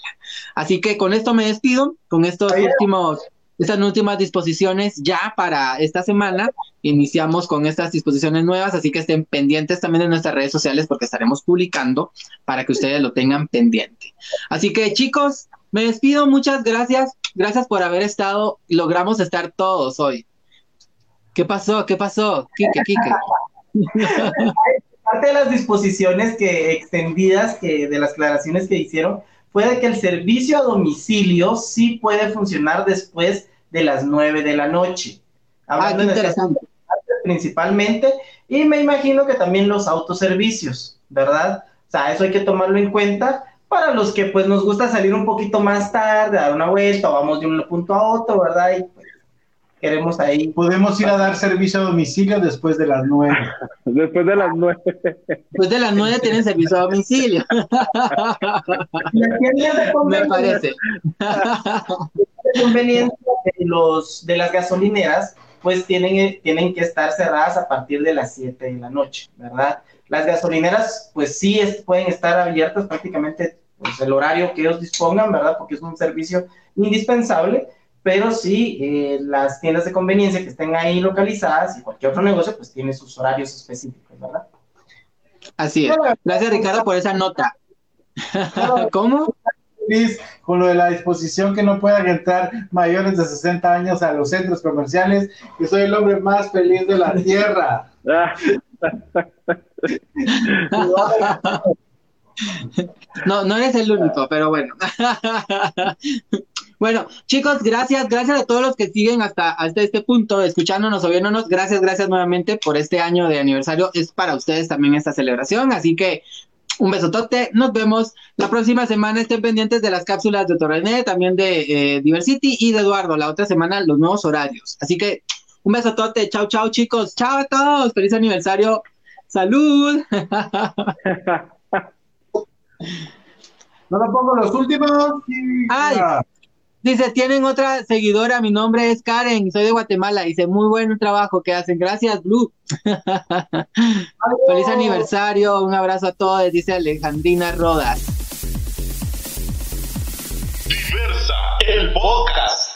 [SPEAKER 3] Así que con esto me despido, con estos últimos, estas últimas disposiciones ya para esta semana. Iniciamos con estas disposiciones nuevas, así que estén pendientes también en nuestras redes sociales porque estaremos publicando para que ustedes lo tengan pendiente. Así que chicos, me despido, muchas gracias. Gracias por haber estado. Logramos estar todos hoy. ¿Qué pasó? ¿Qué pasó? Kike, Kike.
[SPEAKER 5] Parte de las disposiciones que extendidas que de las aclaraciones que hicieron fue de que el servicio a domicilio sí puede funcionar después de las nueve de la noche.
[SPEAKER 3] Hablando ah, qué interesante.
[SPEAKER 5] Principalmente, y me imagino que también los autoservicios, ¿verdad? O sea, eso hay que tomarlo en cuenta para los que pues nos gusta salir un poquito más tarde, dar una vuelta, vamos de un punto a otro, ¿verdad? Y pues, queremos ahí.
[SPEAKER 4] Podemos ir a dar servicio a domicilio después de las nueve.
[SPEAKER 6] después de las nueve.
[SPEAKER 3] Después de las nueve tienen servicio a domicilio. Me parece.
[SPEAKER 5] conveniente de los de las gasolineras, pues tienen, tienen que estar cerradas a partir de las siete de la noche, ¿verdad? Las gasolineras, pues sí pueden estar abiertas prácticamente pues, el horario que ellos dispongan, ¿verdad? Porque es un servicio indispensable, pero sí eh, las tiendas de conveniencia que estén ahí localizadas y cualquier otro negocio, pues tiene sus horarios específicos, ¿verdad?
[SPEAKER 3] Así es. Gracias, Ricardo, por esa nota. ¿Cómo?
[SPEAKER 4] con lo de la disposición que no puedan entrar mayores de 60 años a los centros comerciales, que soy el hombre más feliz de la tierra.
[SPEAKER 3] No, no eres el único, pero bueno. Bueno, chicos, gracias, gracias a todos los que siguen hasta, hasta este punto, escuchándonos o viéndonos. Gracias, gracias nuevamente por este año de aniversario. Es para ustedes también esta celebración, así que un besotote. Nos vemos la próxima semana. Estén pendientes de las cápsulas de Torrené, también de eh, Diversity y de Eduardo. La otra semana los nuevos horarios. Así que un besotote. Chao, chao, chicos. Chao a todos. Feliz aniversario. Salud.
[SPEAKER 4] no lo pongo los últimos.
[SPEAKER 3] Ay, dice, tienen otra seguidora, mi nombre es Karen, soy de Guatemala. Dice, muy buen trabajo que hacen. Gracias, Blue. Feliz aniversario, un abrazo a todos, dice Alejandrina Rodas.
[SPEAKER 1] Diversa, el podcast.